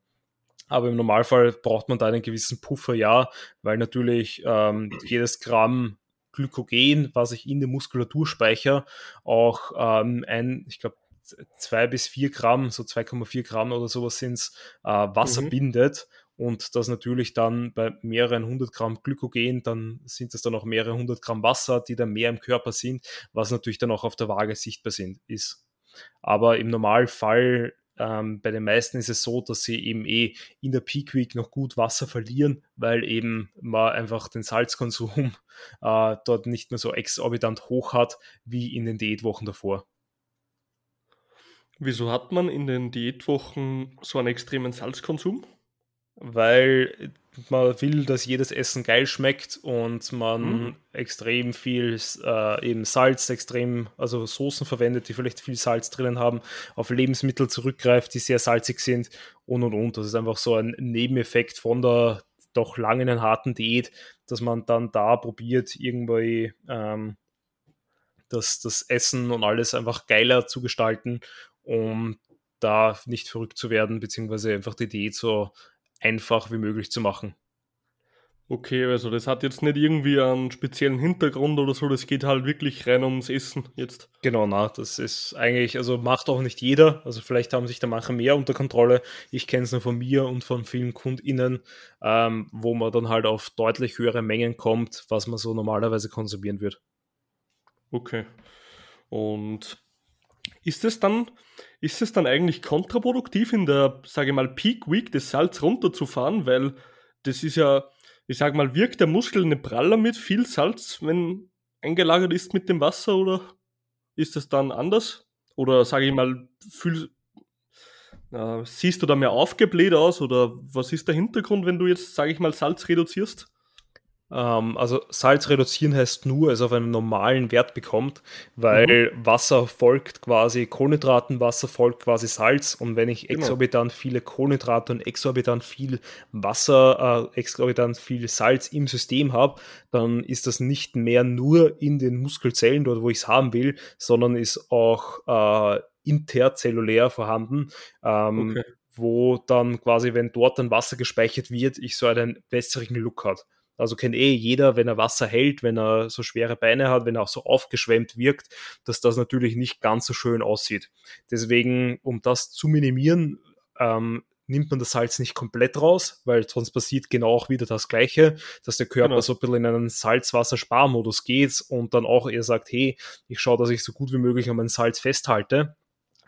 Speaker 2: Aber im Normalfall braucht man da einen gewissen Puffer, ja, weil natürlich ähm, jedes Gramm Glykogen, was ich in der Muskulatur speichere, auch ähm, ein, ich glaube, zwei bis vier Gramm, so 2,4 Gramm oder sowas sind es, äh, Wasser mhm. bindet und das natürlich dann bei mehreren hundert Gramm Glykogen, dann sind es dann auch mehrere hundert Gramm Wasser, die dann mehr im Körper sind, was natürlich dann auch auf der Waage sichtbar sind, ist. Aber im Normalfall ähm, bei den meisten ist es so, dass sie eben eh in der Peak Week noch gut Wasser verlieren, weil eben man einfach den Salzkonsum [laughs] äh, dort nicht mehr so exorbitant hoch hat wie in den Diätwochen davor.
Speaker 1: Wieso hat man in den Diätwochen so einen extremen Salzkonsum?
Speaker 2: Weil man will, dass jedes Essen geil schmeckt und man mhm. extrem viel äh, eben Salz, extrem, also Soßen verwendet, die vielleicht viel Salz drinnen haben, auf Lebensmittel zurückgreift, die sehr salzig sind und und und. Das ist einfach so ein Nebeneffekt von der doch langen, harten Diät, dass man dann da probiert, irgendwie ähm, das, das Essen und alles einfach geiler zu gestalten, um da nicht verrückt zu werden, beziehungsweise einfach die Diät so einfach wie möglich zu machen.
Speaker 1: Okay, also das hat jetzt nicht irgendwie einen speziellen Hintergrund oder so, das geht halt wirklich rein ums Essen jetzt.
Speaker 2: Genau, na, das ist eigentlich, also macht auch nicht jeder, also vielleicht haben sich da manche mehr unter Kontrolle. Ich kenne es nur von mir und von vielen KundInnen, ähm, wo man dann halt auf deutlich höhere Mengen kommt, was man so normalerweise konsumieren wird.
Speaker 1: Okay. Und ist es dann, ist es dann eigentlich kontraproduktiv in der, sage ich mal, Peak Week das Salz runterzufahren, weil das ist ja, ich sage mal, wirkt der Muskel eine praller mit viel Salz, wenn eingelagert ist mit dem Wasser oder ist das dann anders? Oder sage ich mal, fühl, äh, siehst du da mehr aufgebläht aus oder was ist der Hintergrund, wenn du jetzt, sage ich mal, Salz reduzierst?
Speaker 2: Ähm, also Salz reduzieren heißt nur, es auf einen normalen Wert bekommt, weil mhm. Wasser folgt quasi Kohlenhydraten, Wasser folgt quasi Salz und wenn ich genau. exorbitant viele Kohlenhydrate und exorbitant viel Wasser, äh, exorbitant viel Salz im System habe, dann ist das nicht mehr nur in den Muskelzellen dort, wo ich es haben will, sondern ist auch äh, interzellulär vorhanden. Ähm, okay. wo dann quasi, wenn dort dann Wasser gespeichert wird, ich so einen besseren Look hat. Also kennt eh jeder, wenn er Wasser hält, wenn er so schwere Beine hat, wenn er auch so aufgeschwemmt wirkt, dass das natürlich nicht ganz so schön aussieht. Deswegen, um das zu minimieren, ähm, nimmt man das Salz nicht komplett raus, weil sonst passiert genau auch wieder das Gleiche, dass der Körper genau. so ein bisschen in einen Salzwassersparmodus geht und dann auch eher sagt, hey, ich schaue, dass ich so gut wie möglich an mein Salz festhalte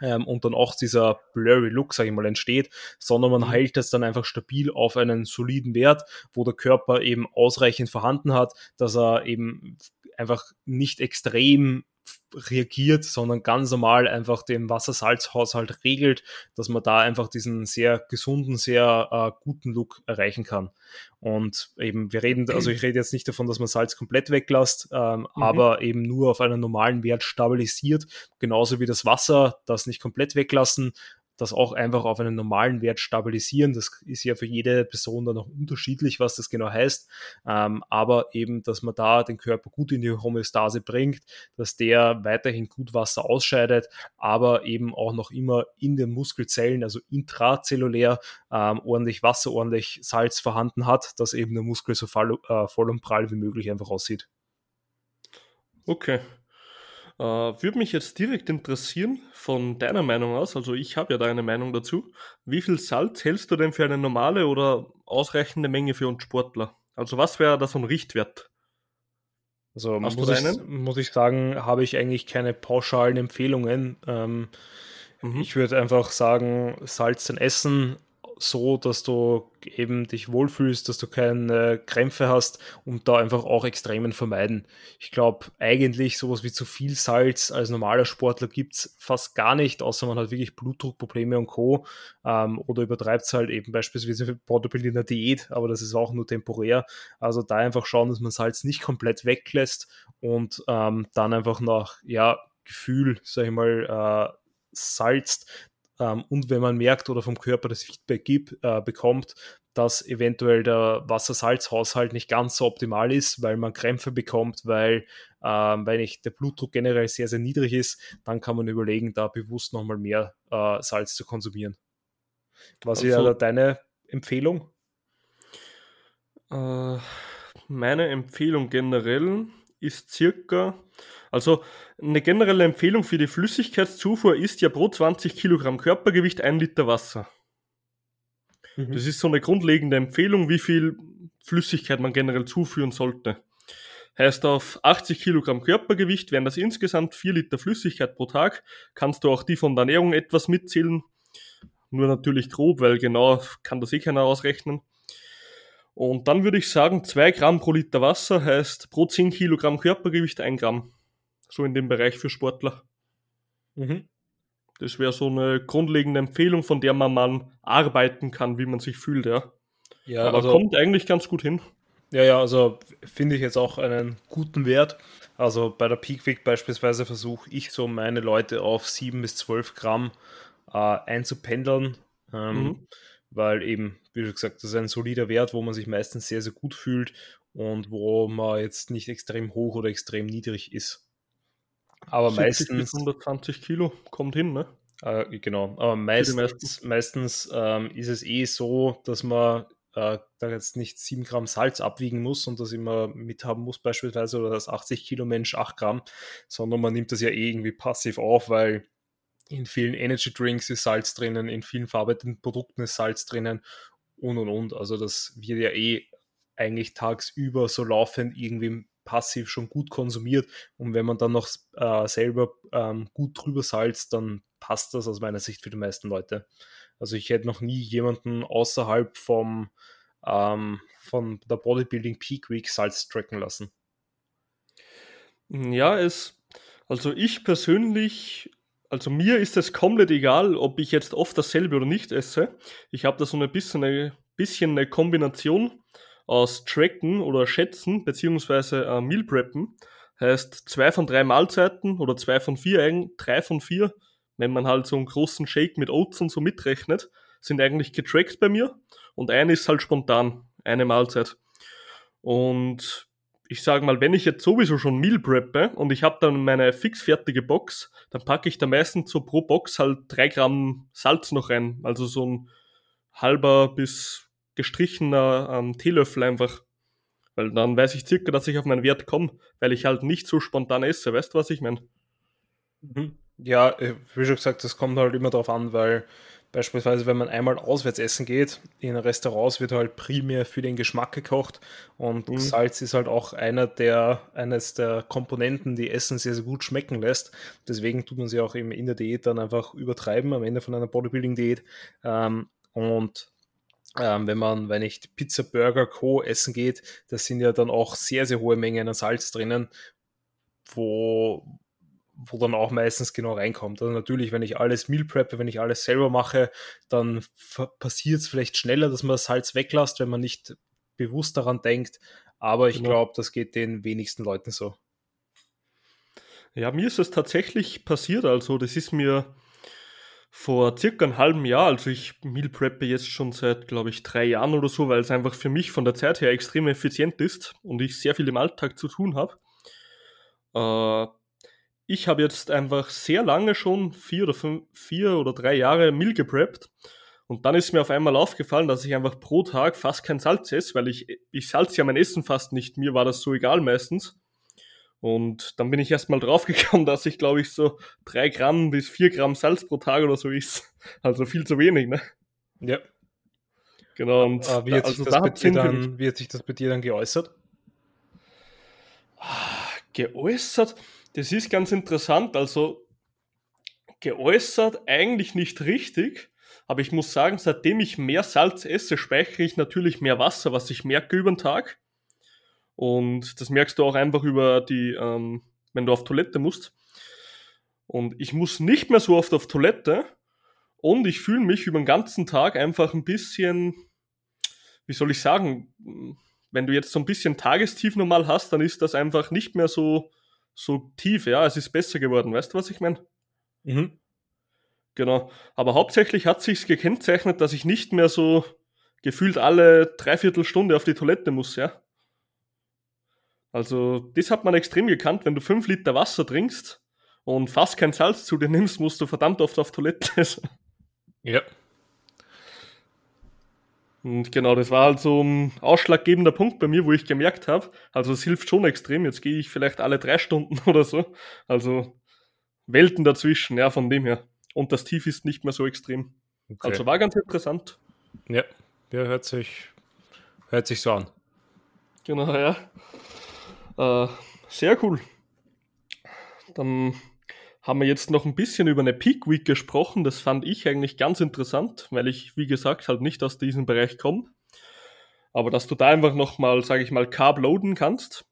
Speaker 2: ähm, und dann auch dieser blurry Look, sage ich mal, entsteht, sondern man mhm. hält es dann einfach stabil auf einen soliden Wert, wo der Körper eben ausreichend vorhanden hat, dass er eben einfach nicht extrem reagiert, sondern ganz normal einfach den Wassersalzhaushalt regelt, dass man da einfach diesen sehr gesunden, sehr äh, guten Look erreichen kann. Und eben, wir reden, also ich rede jetzt nicht davon, dass man Salz komplett weglässt, ähm, mhm. aber eben nur auf einen normalen Wert stabilisiert, genauso wie das Wasser, das nicht komplett weglassen, das auch einfach auf einen normalen Wert stabilisieren. Das ist ja für jede Person dann auch unterschiedlich, was das genau heißt. Ähm, aber eben, dass man da den Körper gut in die Homöostase bringt, dass der weiterhin gut Wasser ausscheidet, aber eben auch noch immer in den Muskelzellen, also intrazellulär, ähm, ordentlich Wasser, ordentlich Salz vorhanden hat, dass eben der Muskel so voll, äh, voll und prall wie möglich einfach aussieht.
Speaker 1: Okay. Äh, Würde mich jetzt direkt interessieren, von deiner Meinung aus, also ich habe ja deine Meinung dazu, wie viel Salz hältst du denn für eine normale oder ausreichende Menge für uns Sportler? Also was wäre da so ein Richtwert?
Speaker 2: Also muss ich, muss ich, sagen, habe ich eigentlich keine pauschalen Empfehlungen. Ähm, mhm. Ich würde einfach sagen, Salz zum Essen so, dass du eben dich wohlfühlst, dass du keine Krämpfe hast und da einfach auch Extremen vermeiden. Ich glaube, eigentlich sowas wie zu viel Salz als normaler Sportler gibt es fast gar nicht, außer man hat wirklich Blutdruckprobleme und Co. Ähm, oder übertreibt es halt eben beispielsweise für in der Diät, aber das ist auch nur temporär. Also da einfach schauen, dass man Salz nicht komplett weglässt und ähm, dann einfach nach ja, Gefühl, sag ich mal, äh, salzt, ähm, und wenn man merkt oder vom Körper das Feedback gibt, äh, bekommt, dass eventuell der Wassersalzhaushalt nicht ganz so optimal ist, weil man Krämpfe bekommt, weil, ähm, weil nicht der Blutdruck generell sehr, sehr niedrig ist, dann kann man überlegen, da bewusst nochmal mehr äh, Salz zu konsumieren. Was also, wäre deine Empfehlung?
Speaker 1: Äh, meine Empfehlung generell ist circa also eine generelle Empfehlung für die Flüssigkeitszufuhr ist ja pro 20 Kilogramm Körpergewicht ein Liter Wasser. Mhm. Das ist so eine grundlegende Empfehlung, wie viel Flüssigkeit man generell zuführen sollte. Heißt, auf 80 Kilogramm Körpergewicht wären das insgesamt 4 Liter Flüssigkeit pro Tag. Kannst du auch die von der Ernährung etwas mitzählen. Nur natürlich grob, weil genau kann das eh keiner ausrechnen. Und dann würde ich sagen, 2 Gramm pro Liter Wasser heißt pro 10 Kilogramm Körpergewicht 1 Gramm so in dem Bereich für Sportler. Mhm. Das wäre so eine grundlegende Empfehlung, von der man mal arbeiten kann, wie man sich fühlt, ja. Ja, aber also, kommt eigentlich ganz gut hin.
Speaker 2: Ja, ja, also finde ich jetzt auch einen guten Wert. Also bei der Peak Week beispielsweise versuche ich so meine Leute auf 7 bis 12 Gramm äh, einzupendeln, ähm, mhm. weil eben, wie gesagt, das ist ein solider Wert, wo man sich meistens sehr, sehr gut fühlt und wo man jetzt nicht extrem hoch oder extrem niedrig ist.
Speaker 1: Aber meistens. 120 Kilo kommt hin, ne?
Speaker 2: Äh, genau, aber meistens, meistens ähm, ist es eh so, dass man äh, da jetzt nicht 7 Gramm Salz abwiegen muss und das immer mithaben muss, beispielsweise, oder das 80 Kilo Mensch 8 Gramm, sondern man nimmt das ja eh irgendwie passiv auf, weil in vielen Energy Drinks ist Salz drinnen, in vielen verarbeiteten Produkten ist Salz drinnen und und und. Also das wird ja eh eigentlich tagsüber so laufend irgendwie passiv schon gut konsumiert und wenn man dann noch äh, selber ähm, gut drüber salzt, dann passt das aus meiner Sicht für die meisten Leute. Also ich hätte noch nie jemanden außerhalb vom ähm, von der Bodybuilding Peak Week Salz tracken lassen.
Speaker 1: Ja, es, also ich persönlich, also mir ist es komplett egal, ob ich jetzt oft dasselbe oder nicht esse. Ich habe da so ein bisschen eine, bisschen eine Kombination aus Tracken oder Schätzen beziehungsweise äh, Meal Preppen. Heißt zwei von drei Mahlzeiten oder zwei von vier, drei von vier, wenn man halt so einen großen Shake mit Oats und so mitrechnet, sind eigentlich getrackt bei mir und eine ist halt spontan, eine Mahlzeit. Und ich sage mal, wenn ich jetzt sowieso schon Meal preppe und ich habe dann meine fixfertige Box, dann packe ich da meistens so pro Box halt drei Gramm Salz noch rein. Also so ein halber bis gestrichener ähm, Teelöffel einfach. Weil dann weiß ich circa, dass ich auf meinen Wert komme, weil ich halt nicht so spontan esse. Weißt du, was ich meine?
Speaker 2: Mhm. Ja, äh, wie schon gesagt, das kommt halt immer darauf an, weil Beispielsweise, wenn man einmal auswärts essen geht, in Restaurants wird halt primär für den Geschmack gekocht und mhm. Salz ist halt auch einer der, eines der Komponenten, die Essen sehr, sehr gut schmecken lässt. Deswegen tut man sie auch eben in der Diät dann einfach übertreiben am Ende von einer Bodybuilding-Diät. Ähm, und ähm, wenn man, wenn ich Pizza, Burger, Co. essen geht, das sind ja dann auch sehr, sehr hohe Mengen an Salz drinnen, wo, wo dann auch meistens genau reinkommt. Also natürlich, wenn ich alles Meal preppe, wenn ich alles selber mache, dann passiert es vielleicht schneller, dass man das Salz weglässt, wenn man nicht bewusst daran denkt. Aber ich genau. glaube, das geht den wenigsten Leuten so.
Speaker 1: Ja, mir ist es tatsächlich passiert. Also, das ist mir vor circa einem halben Jahr, also ich Meal preppe jetzt schon seit, glaube ich, drei Jahren oder so, weil es einfach für mich von der Zeit her extrem effizient ist und ich sehr viel im Alltag zu tun habe. Äh, ich habe jetzt einfach sehr lange schon, vier oder, fünf, vier oder drei Jahre Meal gepreppt. Und dann ist mir auf einmal aufgefallen, dass ich einfach pro Tag fast kein Salz esse, weil ich, ich salze ja mein Essen fast nicht. Mir war das so egal meistens. Und dann bin ich erstmal [laughs] draufgekommen, dass ich, glaube ich, so drei Gramm bis vier Gramm Salz pro Tag oder so ist. Also viel zu wenig, ne?
Speaker 2: Ja.
Speaker 1: Genau.
Speaker 2: Und wie, hat also da dann, wie hat sich das bei dir dann geäußert?
Speaker 1: Geäußert? Das ist ganz interessant. Also geäußert eigentlich nicht richtig, aber ich muss sagen, seitdem ich mehr Salz esse, speichere ich natürlich mehr Wasser, was ich merke über den Tag. Und das merkst du auch einfach über die, ähm, wenn du auf Toilette musst. Und ich muss nicht mehr so oft auf Toilette. Und ich fühle mich über den ganzen Tag einfach ein bisschen, wie soll ich sagen, wenn du jetzt so ein bisschen Tagestief normal hast, dann ist das einfach nicht mehr so, so tief, ja, es ist besser geworden, weißt du, was ich meine? Mhm. Genau. Aber hauptsächlich hat sich's gekennzeichnet, dass ich nicht mehr so gefühlt alle dreiviertel Stunde auf die Toilette muss, ja. Also, das hat man extrem gekannt, wenn du fünf Liter Wasser trinkst und fast kein Salz zu dir nimmst, musst du verdammt oft auf Toilette. [laughs]
Speaker 2: ja.
Speaker 1: Und genau, das war halt so ein ausschlaggebender Punkt bei mir, wo ich gemerkt habe, also es hilft schon extrem. Jetzt gehe ich vielleicht alle drei Stunden [laughs] oder so. Also Welten dazwischen, ja, von dem her. Und das Tief ist nicht mehr so extrem. Okay. Also war ganz interessant.
Speaker 2: Ja, ja hört, sich, hört sich so an.
Speaker 1: Genau, ja. Äh, sehr cool. Dann haben wir jetzt noch ein bisschen über eine Peak Week gesprochen. Das fand ich eigentlich ganz interessant, weil ich, wie gesagt, halt nicht aus diesem Bereich komme. Aber dass du da einfach nochmal, sage ich mal, Carb loaden kannst.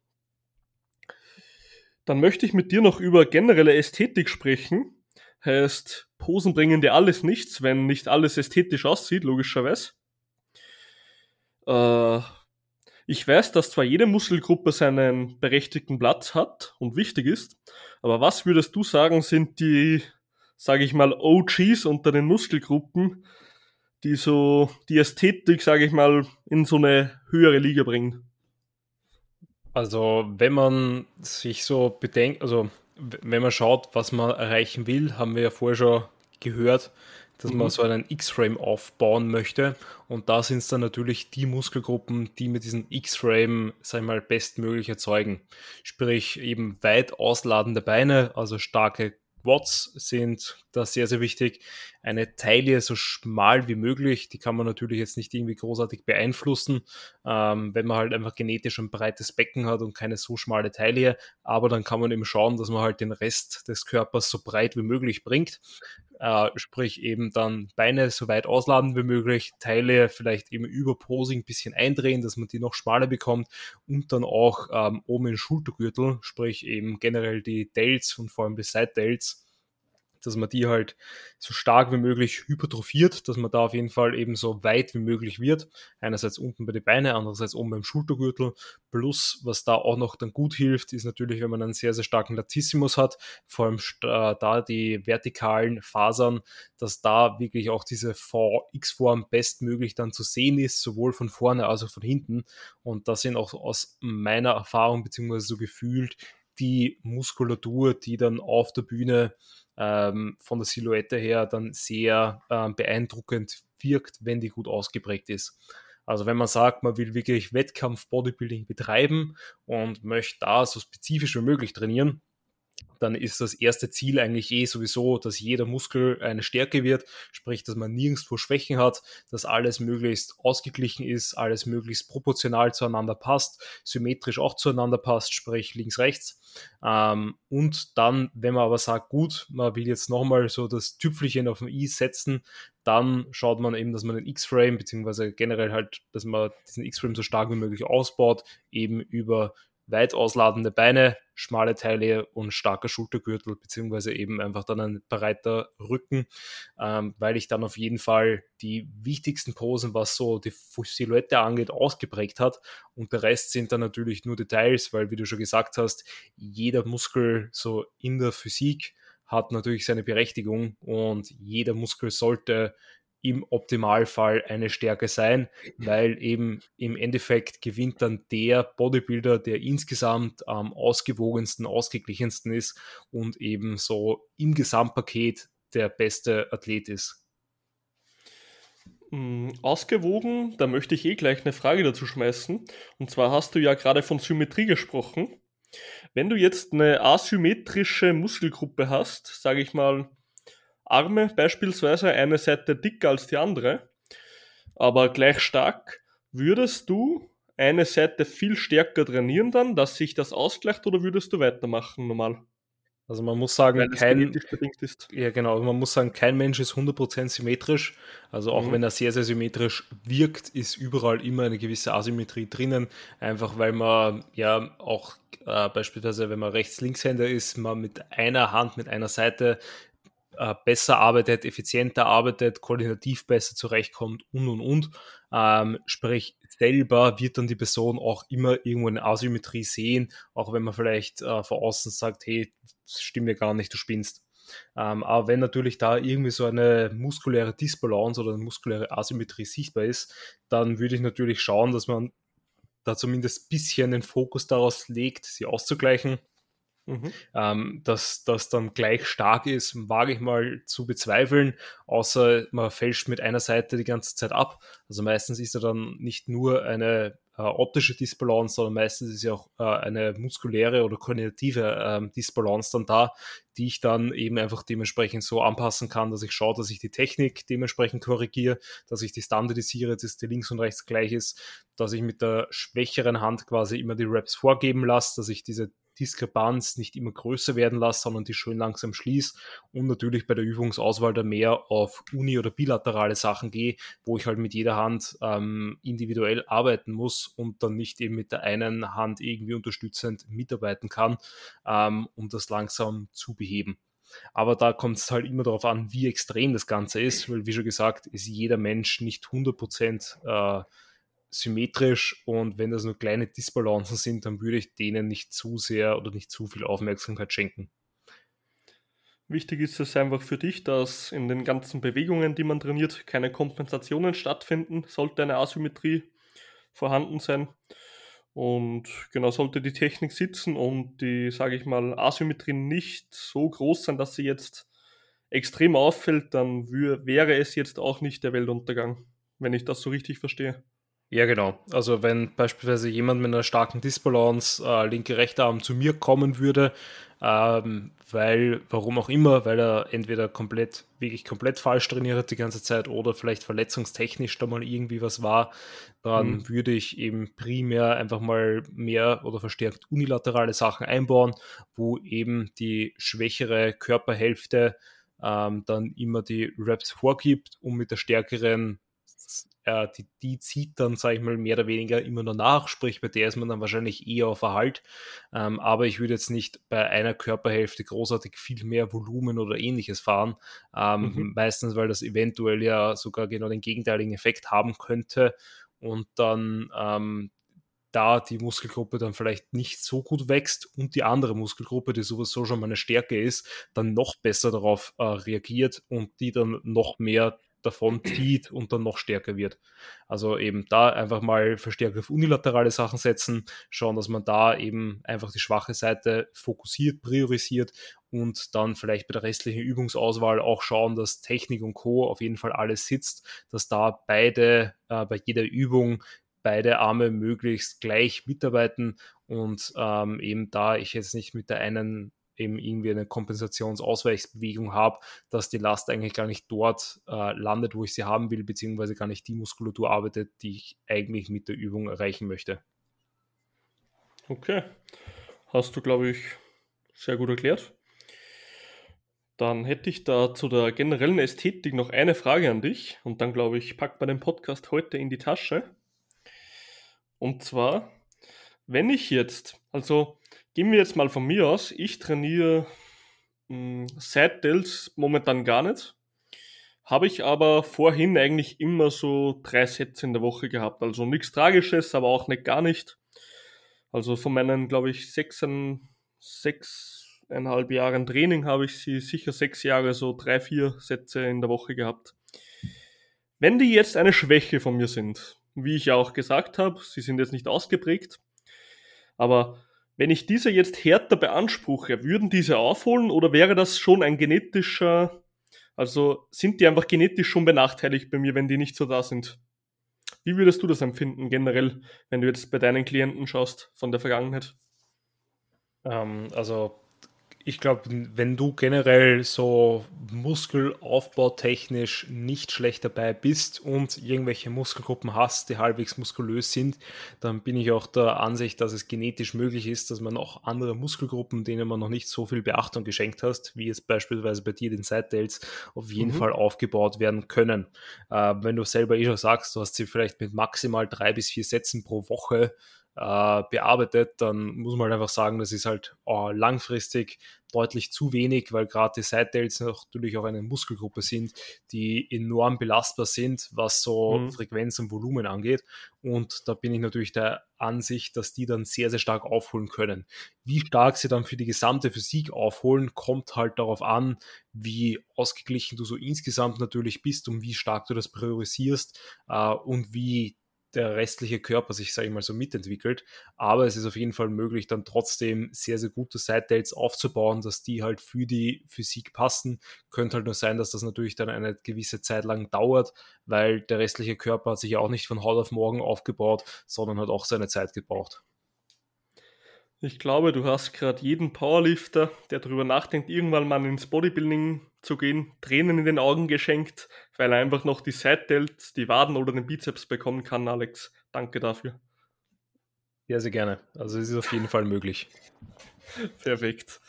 Speaker 1: Dann möchte ich mit dir noch über generelle Ästhetik sprechen. Heißt, Posen bringen dir alles nichts, wenn nicht alles ästhetisch aussieht, logischerweise. Äh, ich weiß, dass zwar jede Muskelgruppe seinen berechtigten Platz hat und wichtig ist, aber was würdest du sagen, sind die, sage ich mal, OGs unter den Muskelgruppen, die so die Ästhetik, sage ich mal, in so eine höhere Liga bringen?
Speaker 2: Also, wenn man sich so bedenkt, also wenn man schaut, was man erreichen will, haben wir ja vorher schon gehört, dass mhm. man so einen X-Frame aufbauen möchte. Und da sind es dann natürlich die Muskelgruppen, die mit diesem X-Frame, sag ich mal, bestmöglich erzeugen. Sprich eben weit ausladende Beine, also starke Quads sind da sehr, sehr wichtig. Eine Taille so schmal wie möglich, die kann man natürlich jetzt nicht irgendwie großartig beeinflussen, ähm, wenn man halt einfach genetisch ein breites Becken hat und keine so schmale Taille. Aber dann kann man eben schauen, dass man halt den Rest des Körpers so breit wie möglich bringt. Äh, sprich eben dann Beine so weit ausladen wie möglich, Teile vielleicht eben über Posing ein bisschen eindrehen, dass man die noch schmaler bekommt und dann auch ähm, oben in Schultergürtel, sprich eben generell die Delts und vor allem die Side-Delts dass man die halt so stark wie möglich hypertrophiert, dass man da auf jeden Fall eben so weit wie möglich wird. Einerseits unten bei den Beinen, andererseits oben beim Schultergürtel. Plus, was da auch noch dann gut hilft, ist natürlich, wenn man einen sehr, sehr starken Latissimus hat, vor allem äh, da die vertikalen Fasern, dass da wirklich auch diese VX-Form bestmöglich dann zu sehen ist, sowohl von vorne als auch von hinten. Und das sind auch aus meiner Erfahrung beziehungsweise so gefühlt die Muskulatur, die dann auf der Bühne ähm, von der Silhouette her dann sehr ähm, beeindruckend wirkt, wenn die gut ausgeprägt ist. Also wenn man sagt, man will wirklich Wettkampf-Bodybuilding betreiben und möchte da so spezifisch wie möglich trainieren, dann ist das erste Ziel eigentlich eh sowieso, dass jeder Muskel eine Stärke wird, sprich, dass man nirgendwo Schwächen hat, dass alles möglichst ausgeglichen ist, alles möglichst proportional zueinander passt, symmetrisch auch zueinander passt, sprich links, rechts. Ähm, und dann, wenn man aber sagt, gut, man will jetzt nochmal so das Tüpfelchen auf dem i setzen, dann schaut man eben, dass man den X-Frame, beziehungsweise generell halt, dass man diesen X-Frame so stark wie möglich ausbaut, eben über weit ausladende Beine, schmale Teile und starker Schultergürtel, beziehungsweise eben einfach dann ein breiter Rücken, ähm, weil ich dann auf jeden Fall die wichtigsten Posen, was so die Silhouette angeht, ausgeprägt hat. Und der Rest sind dann natürlich nur Details, weil, wie du schon gesagt hast, jeder Muskel so in der Physik hat natürlich seine Berechtigung und jeder Muskel sollte im Optimalfall eine Stärke sein, weil eben im Endeffekt gewinnt dann der Bodybuilder, der insgesamt am ausgewogensten, ausgeglichensten ist und eben so im Gesamtpaket der beste Athlet ist.
Speaker 1: Mm, ausgewogen, da möchte ich eh gleich eine Frage dazu schmeißen. Und zwar hast du ja gerade von Symmetrie gesprochen. Wenn du jetzt eine asymmetrische Muskelgruppe hast, sage ich mal, Arme beispielsweise eine Seite dicker als die andere, aber gleich stark, würdest du eine Seite viel stärker trainieren dann, dass sich das ausgleicht oder würdest du weitermachen normal?
Speaker 2: Also man muss sagen, kein, Ja, genau. Man muss sagen, kein Mensch ist 100% symmetrisch. Also auch mhm. wenn er sehr, sehr symmetrisch wirkt, ist überall immer eine gewisse Asymmetrie drinnen. Einfach weil man ja auch äh, beispielsweise, wenn man Rechts-Linkshänder ist, man mit einer Hand, mit einer Seite äh, besser arbeitet, effizienter arbeitet, koordinativ besser zurechtkommt und und und. Ähm, sprich, selber wird dann die Person auch immer irgendwo eine Asymmetrie sehen, auch wenn man vielleicht äh, von außen sagt, hey, das stimmt mir gar nicht, du spinnst. Ähm, aber wenn natürlich da irgendwie so eine muskuläre Disbalance oder eine muskuläre Asymmetrie sichtbar ist, dann würde ich natürlich schauen, dass man da zumindest ein bisschen den Fokus daraus legt, sie auszugleichen Mhm. Ähm, dass das dann gleich stark ist, wage ich mal zu bezweifeln, außer man fälscht mit einer Seite die ganze Zeit ab. Also meistens ist ja dann nicht nur eine äh, optische Disbalance, sondern meistens ist ja auch äh, eine muskuläre oder koordinative äh, Disbalance dann da, die ich dann eben einfach dementsprechend so anpassen kann, dass ich schaue, dass ich die Technik dementsprechend korrigiere, dass ich die standardisiere, dass die links und rechts gleich ist, dass ich mit der schwächeren Hand quasi immer die Raps vorgeben lasse, dass ich diese Diskrepanz nicht immer größer werden lasse, sondern die schön langsam schließe und natürlich bei der Übungsauswahl da mehr auf uni- oder bilaterale Sachen gehe, wo ich halt mit jeder Hand ähm, individuell arbeiten muss und dann nicht eben mit der einen Hand irgendwie unterstützend mitarbeiten kann, ähm, um das langsam zu beheben. Aber da kommt es halt immer darauf an, wie extrem das Ganze ist, weil wie schon gesagt, ist jeder Mensch nicht 100% äh, symmetrisch und wenn das nur kleine Disbalancen sind, dann würde ich denen nicht zu sehr oder nicht zu viel Aufmerksamkeit schenken.
Speaker 1: Wichtig ist es einfach für dich, dass in den ganzen Bewegungen, die man trainiert, keine Kompensationen stattfinden, sollte eine Asymmetrie vorhanden sein. Und genau sollte die Technik sitzen und die, sage ich mal, Asymmetrie nicht so groß sein, dass sie jetzt extrem auffällt, dann wäre es jetzt auch nicht der Weltuntergang, wenn ich das so richtig verstehe.
Speaker 2: Ja, genau. Also wenn beispielsweise jemand mit einer starken Disbalance, äh, linke, rechte Arm zu mir kommen würde, ähm, weil, warum auch immer, weil er entweder komplett, wirklich komplett falsch trainiert hat die ganze Zeit oder vielleicht verletzungstechnisch da mal irgendwie was war, dann mhm. würde ich eben primär einfach mal mehr oder verstärkt unilaterale Sachen einbauen, wo eben die schwächere Körperhälfte ähm, dann immer die Reps vorgibt, um mit der stärkeren äh, die, die zieht dann, sage ich mal, mehr oder weniger immer nur nach, sprich bei der ist man dann wahrscheinlich eher auf Erhalt. Ähm, aber ich würde jetzt nicht bei einer Körperhälfte großartig viel mehr Volumen oder ähnliches fahren. Ähm, mhm. Meistens, weil das eventuell ja sogar genau den gegenteiligen Effekt haben könnte und dann ähm, da die Muskelgruppe dann vielleicht nicht so gut wächst und die andere Muskelgruppe, die sowieso schon mal eine Stärke ist, dann noch besser darauf äh, reagiert und die dann noch mehr davon zieht und dann noch stärker wird. Also eben da einfach mal verstärkt auf unilaterale Sachen setzen, schauen, dass man da eben einfach die schwache Seite fokussiert, priorisiert und dann vielleicht bei der restlichen Übungsauswahl auch schauen, dass Technik und Co. auf jeden Fall alles sitzt, dass da beide äh, bei jeder Übung beide Arme möglichst gleich mitarbeiten und ähm, eben da ich jetzt nicht mit der einen eben irgendwie eine Kompensationsausweichsbewegung habe, dass die Last eigentlich gar nicht dort äh, landet, wo ich sie haben will, beziehungsweise gar nicht die Muskulatur arbeitet, die ich eigentlich mit der Übung erreichen möchte.
Speaker 1: Okay. Hast du, glaube ich, sehr gut erklärt. Dann hätte ich da zu der generellen Ästhetik noch eine Frage an dich und dann glaube ich, packt man den Podcast heute in die Tasche. Und zwar, wenn ich jetzt, also Gehen wir jetzt mal von mir aus. Ich trainiere hm, seit Dells momentan gar nicht. Habe ich aber vorhin eigentlich immer so drei Sätze in der Woche gehabt. Also nichts Tragisches, aber auch nicht gar nicht. Also von meinen, glaube ich, sechsen, sechseinhalb Jahren Training habe ich sie sicher sechs Jahre so drei, vier Sätze in der Woche gehabt. Wenn die jetzt eine Schwäche von mir sind, wie ich ja auch gesagt habe, sie sind jetzt nicht ausgeprägt, aber wenn ich diese jetzt härter beanspruche, würden diese aufholen oder wäre das schon ein genetischer, also sind die einfach genetisch schon benachteiligt bei mir, wenn die nicht so da sind? Wie würdest du das empfinden generell, wenn du jetzt bei deinen Klienten schaust von der Vergangenheit?
Speaker 2: Ähm, also ich glaube, wenn du generell so muskelaufbautechnisch nicht schlecht dabei bist und irgendwelche Muskelgruppen hast, die halbwegs muskulös sind, dann bin ich auch der Ansicht, dass es genetisch möglich ist, dass man auch andere Muskelgruppen, denen man noch nicht so viel Beachtung geschenkt hast, wie jetzt beispielsweise bei dir den Side-Tails, auf jeden mhm. Fall aufgebaut werden können. Äh, wenn du selber eh schon sagst, du hast sie vielleicht mit maximal drei bis vier Sätzen pro Woche äh, bearbeitet, dann muss man halt einfach sagen, das ist halt oh, langfristig deutlich zu wenig, weil gerade die Side-Tails natürlich auch eine Muskelgruppe sind, die enorm belastbar sind, was so mhm. Frequenz und Volumen angeht. Und da bin ich natürlich der Ansicht, dass die dann sehr, sehr stark aufholen können. Wie stark sie dann für die gesamte Physik aufholen, kommt halt darauf an, wie ausgeglichen du so insgesamt natürlich bist und wie stark du das priorisierst äh, und wie der restliche Körper sich, sage ich mal, so mitentwickelt. Aber es ist auf jeden Fall möglich, dann trotzdem sehr, sehr gute Side-Dates aufzubauen, dass die halt für die Physik passen. Könnte halt nur sein, dass das natürlich dann eine gewisse Zeit lang dauert, weil der restliche Körper hat sich ja auch nicht von heute auf morgen aufgebaut, sondern hat auch seine Zeit gebraucht.
Speaker 1: Ich glaube, du hast gerade jeden Powerlifter, der darüber nachdenkt, irgendwann mal ins Bodybuilding zu gehen, Tränen in den Augen geschenkt, weil er einfach noch die Side-Delts, die Waden oder den Bizeps bekommen kann, Alex. Danke dafür.
Speaker 2: Ja, sehr gerne. Also es ist auf jeden Fall möglich. [laughs]
Speaker 1: Perfekt.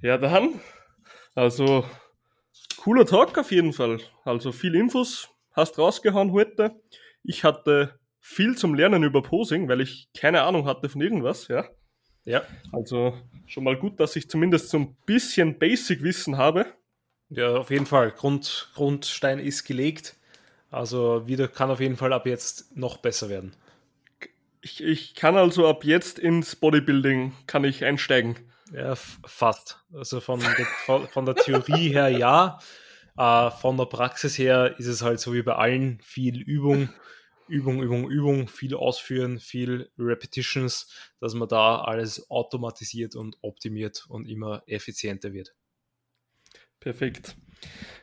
Speaker 1: Ja, dann, also cooler Talk auf jeden Fall. Also viel Infos hast rausgehauen heute. Ich hatte viel zum Lernen über Posing, weil ich keine Ahnung hatte von irgendwas, ja. Ja. Also schon mal gut, dass ich zumindest so ein bisschen Basic-Wissen habe.
Speaker 2: Ja, auf jeden Fall. Grund, Grundstein ist gelegt. Also wieder kann auf jeden Fall ab jetzt noch besser werden.
Speaker 1: Ich, ich kann also ab jetzt ins Bodybuilding kann ich einsteigen.
Speaker 2: Ja, fast. Also von, der, von der Theorie her ja. Äh, von der Praxis her ist es halt so wie bei allen viel Übung. Übung, Übung, Übung, viel ausführen, viel Repetitions, dass man da alles automatisiert und optimiert und immer effizienter wird.
Speaker 1: Perfekt.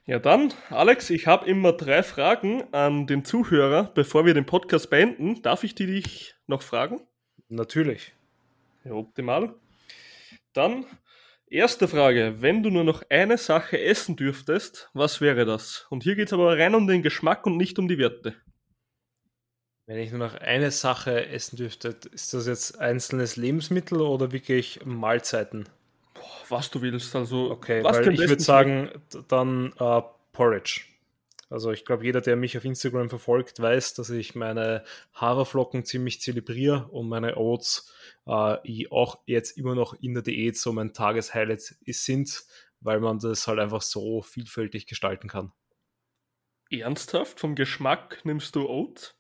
Speaker 1: Ja, dann, Alex, ich habe immer drei Fragen an den Zuhörer, bevor wir den Podcast beenden. Darf ich die dich noch fragen?
Speaker 2: Natürlich.
Speaker 1: Ja, optimal. Dann, erste Frage. Wenn du nur noch eine Sache essen dürftest, was wäre das? Und hier geht es aber rein um den Geschmack und nicht um die Werte.
Speaker 2: Wenn ich nur noch eine Sache essen dürfte, ist das jetzt einzelnes Lebensmittel oder wirklich Mahlzeiten?
Speaker 1: Boah, was du willst, also.
Speaker 2: Okay, weil ich würde sagen, dann uh, Porridge. Also ich glaube, jeder, der mich auf Instagram verfolgt, weiß, dass ich meine Haferflocken ziemlich zelebriere und meine Oats äh, auch jetzt immer noch in der Diät so mein Tageshighlight sind, weil man das halt einfach so vielfältig gestalten kann.
Speaker 1: Ernsthaft? Vom Geschmack nimmst du Oats?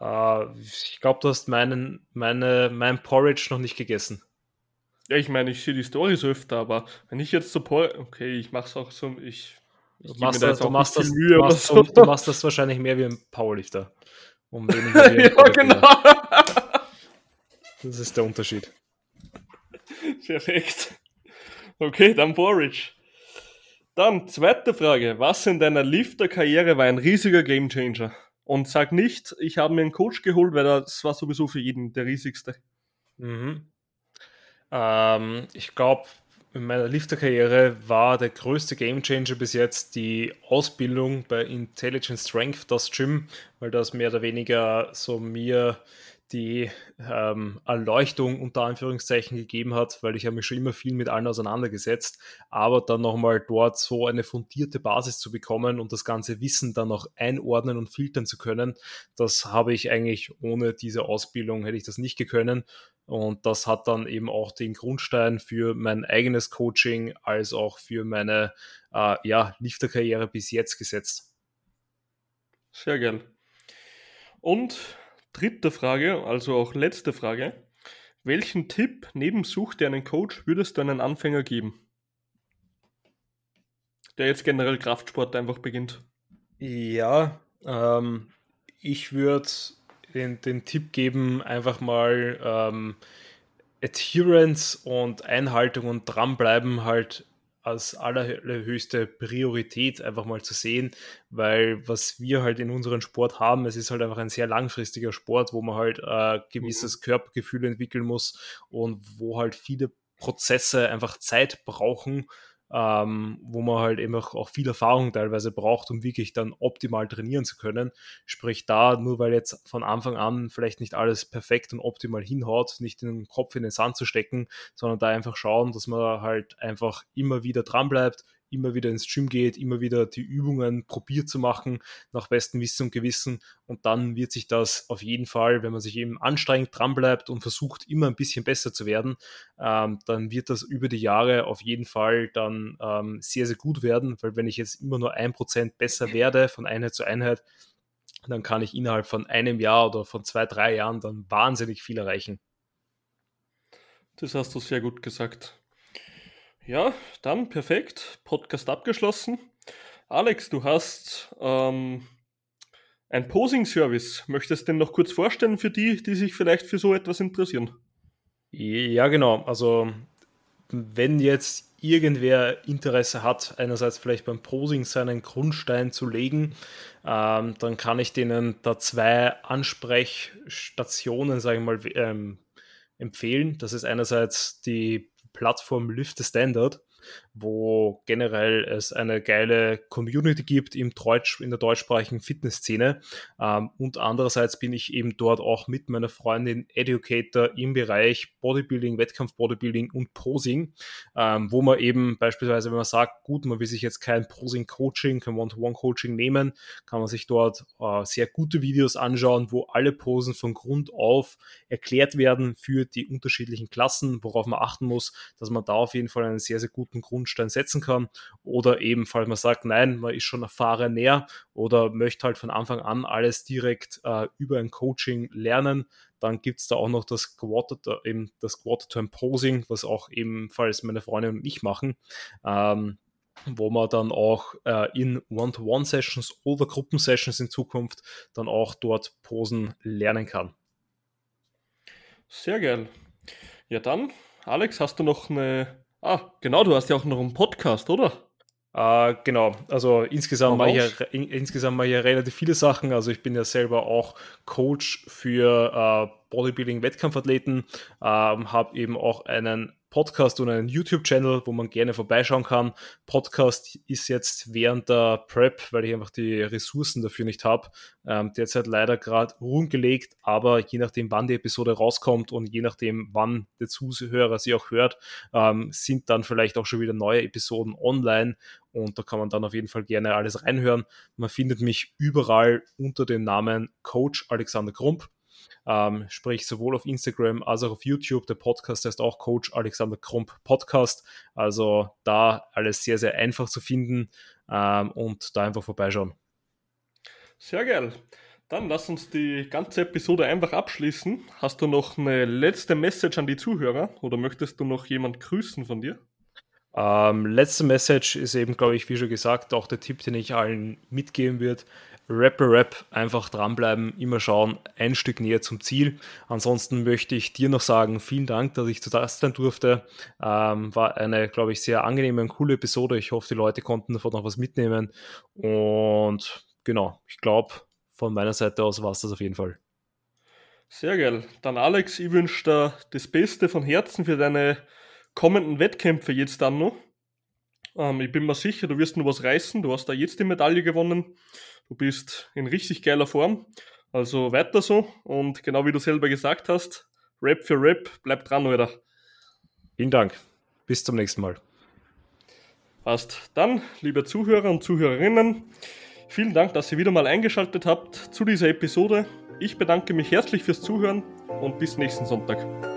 Speaker 2: Uh, ich glaube, du hast meinen, meine, mein Porridge noch nicht gegessen.
Speaker 1: Ja, ich meine, ich sehe die Stories öfter, aber wenn ich jetzt so Porridge, okay, ich mache es auch so, ich,
Speaker 2: Du machst, das, du, machst das, Mühe du, machst, so. du machst das wahrscheinlich mehr wie ein Powerlifter. Um [laughs] ja, genau. Das ist der Unterschied.
Speaker 1: Perfekt. Okay, dann Borich. Dann zweite Frage. Was in deiner Lifter-Karriere war ein riesiger Gamechanger? Und sag nicht, ich habe mir einen Coach geholt, weil das war sowieso für jeden der riesigste.
Speaker 2: Mhm. Ähm, ich glaube, in meiner Lifter-Karriere war der größte Gamechanger bis jetzt die Ausbildung bei Intelligent Strength, das Gym, weil das mehr oder weniger so mir die ähm, Erleuchtung unter Anführungszeichen gegeben hat, weil ich habe mich schon immer viel mit allen auseinandergesetzt, aber dann nochmal dort so eine fundierte Basis zu bekommen und das ganze Wissen dann noch einordnen und filtern zu können, das habe ich eigentlich ohne diese Ausbildung hätte ich das nicht gekönnen und das hat dann eben auch den Grundstein für mein eigenes Coaching als auch für meine äh, ja, Lifter-Karriere bis jetzt gesetzt.
Speaker 1: Sehr geil. Und dritte Frage, also auch letzte Frage. Welchen Tipp neben Such dir einen Coach würdest du einen Anfänger geben? Der jetzt generell Kraftsport einfach beginnt.
Speaker 2: Ja, ähm, ich würde den, den Tipp geben, einfach mal ähm, Adherence und Einhaltung und dranbleiben halt als allerhöchste Priorität einfach mal zu sehen, weil was wir halt in unserem Sport haben, es ist halt einfach ein sehr langfristiger Sport, wo man halt äh, gewisses mhm. Körpergefühl entwickeln muss und wo halt viele Prozesse einfach Zeit brauchen, ähm, wo man halt eben auch viel Erfahrung teilweise braucht, um wirklich dann optimal trainieren zu können. Sprich da, nur weil jetzt von Anfang an vielleicht nicht alles perfekt und optimal hinhaut, nicht den Kopf in den Sand zu stecken, sondern da einfach schauen, dass man halt einfach immer wieder dran bleibt, immer wieder ins Gym geht, immer wieder die Übungen probiert zu machen, nach bestem Wissen und Gewissen. Und dann wird sich das auf jeden Fall, wenn man sich eben anstrengend dranbleibt und versucht, immer ein bisschen besser zu werden, ähm, dann wird das über die Jahre auf jeden Fall dann ähm, sehr, sehr gut werden. Weil wenn ich jetzt immer nur ein Prozent besser werde von Einheit zu Einheit, dann kann ich innerhalb von einem Jahr oder von zwei, drei Jahren dann wahnsinnig viel erreichen.
Speaker 1: Das hast du sehr gut gesagt. Ja, dann perfekt. Podcast abgeschlossen. Alex, du hast ähm, ein Posing-Service. Möchtest du den noch kurz vorstellen für die, die sich vielleicht für so etwas interessieren?
Speaker 2: Ja, genau. Also, wenn jetzt irgendwer Interesse hat, einerseits vielleicht beim Posing seinen Grundstein zu legen, ähm, dann kann ich denen da zwei Ansprechstationen, sage ich mal, ähm, empfehlen. Das ist einerseits die Plattform Lift the Standard wo generell es eine geile Community gibt im Deutsch, in der deutschsprachigen Fitnessszene. Ähm, und andererseits bin ich eben dort auch mit meiner Freundin Educator im Bereich Bodybuilding, Wettkampf-Bodybuilding und Posing, ähm, wo man eben beispielsweise, wenn man sagt, gut, man will sich jetzt kein Posing-Coaching, kein One-to-One-Coaching nehmen, kann man sich dort äh, sehr gute Videos anschauen, wo alle Posen von Grund auf erklärt werden für die unterschiedlichen Klassen, worauf man achten muss, dass man da auf jeden Fall einen sehr, sehr guten guten Grundstein setzen kann. Oder eben, falls man sagt, nein, man ist schon erfahren näher oder möchte halt von Anfang an alles direkt äh, über ein Coaching lernen, dann gibt es da auch noch das Quarter, eben das Quarter-Term Posing, was auch ebenfalls meine Freundin und ich machen. Ähm, wo man dann auch äh, in One-to-One-Sessions oder Gruppensessions in Zukunft dann auch dort Posen lernen kann.
Speaker 1: Sehr geil. Ja dann, Alex, hast du noch eine Ah, genau, du hast ja auch noch einen Podcast, oder?
Speaker 2: Uh, genau, also insgesamt mache, ich ja, in, insgesamt mache ich ja relativ viele Sachen. Also ich bin ja selber auch Coach für uh, Bodybuilding-Wettkampfathleten, ähm, habe eben auch einen Podcast und einen YouTube-Channel, wo man gerne vorbeischauen kann. Podcast ist jetzt während der Prep, weil ich einfach die Ressourcen dafür nicht habe, ähm, derzeit leider gerade rumgelegt, aber je nachdem, wann die Episode rauskommt und je nachdem, wann der Zuhörer sie auch hört, ähm, sind dann vielleicht auch schon wieder neue Episoden online und da kann man dann auf jeden Fall gerne alles reinhören. Man findet mich überall unter dem Namen Coach Alexander Krump. Ähm, sprich, sowohl auf Instagram als auch auf YouTube. Der Podcast heißt auch Coach Alexander Krump Podcast. Also da alles sehr, sehr einfach zu finden ähm, und da einfach vorbeischauen.
Speaker 1: Sehr geil. Dann lass uns die ganze Episode einfach abschließen. Hast du noch eine letzte Message an die Zuhörer oder möchtest du noch jemand grüßen von dir?
Speaker 2: Ähm, letzte Message ist eben, glaube ich, wie schon gesagt, auch der Tipp, den ich allen mitgeben würde. Rapper Rap, einfach dranbleiben, immer schauen, ein Stück näher zum Ziel. Ansonsten möchte ich dir noch sagen, vielen Dank, dass ich zu Gast sein durfte. Ähm, war eine, glaube ich, sehr angenehme und coole Episode. Ich hoffe, die Leute konnten davon noch was mitnehmen. Und genau, ich glaube, von meiner Seite aus war es das auf jeden Fall.
Speaker 1: Sehr geil. Dann Alex, ich wünsche dir das Beste von Herzen für deine kommenden Wettkämpfe jetzt dann noch. Ähm, ich bin mir sicher, du wirst noch was reißen. Du hast da jetzt die Medaille gewonnen. Du bist in richtig geiler Form. Also weiter so. Und genau wie du selber gesagt hast, Rap für Rap, bleib dran, oder?
Speaker 2: Vielen Dank. Bis zum nächsten Mal.
Speaker 1: Passt. Dann, liebe Zuhörer und Zuhörerinnen, vielen Dank, dass ihr wieder mal eingeschaltet habt zu dieser Episode. Ich bedanke mich herzlich fürs Zuhören und bis nächsten Sonntag.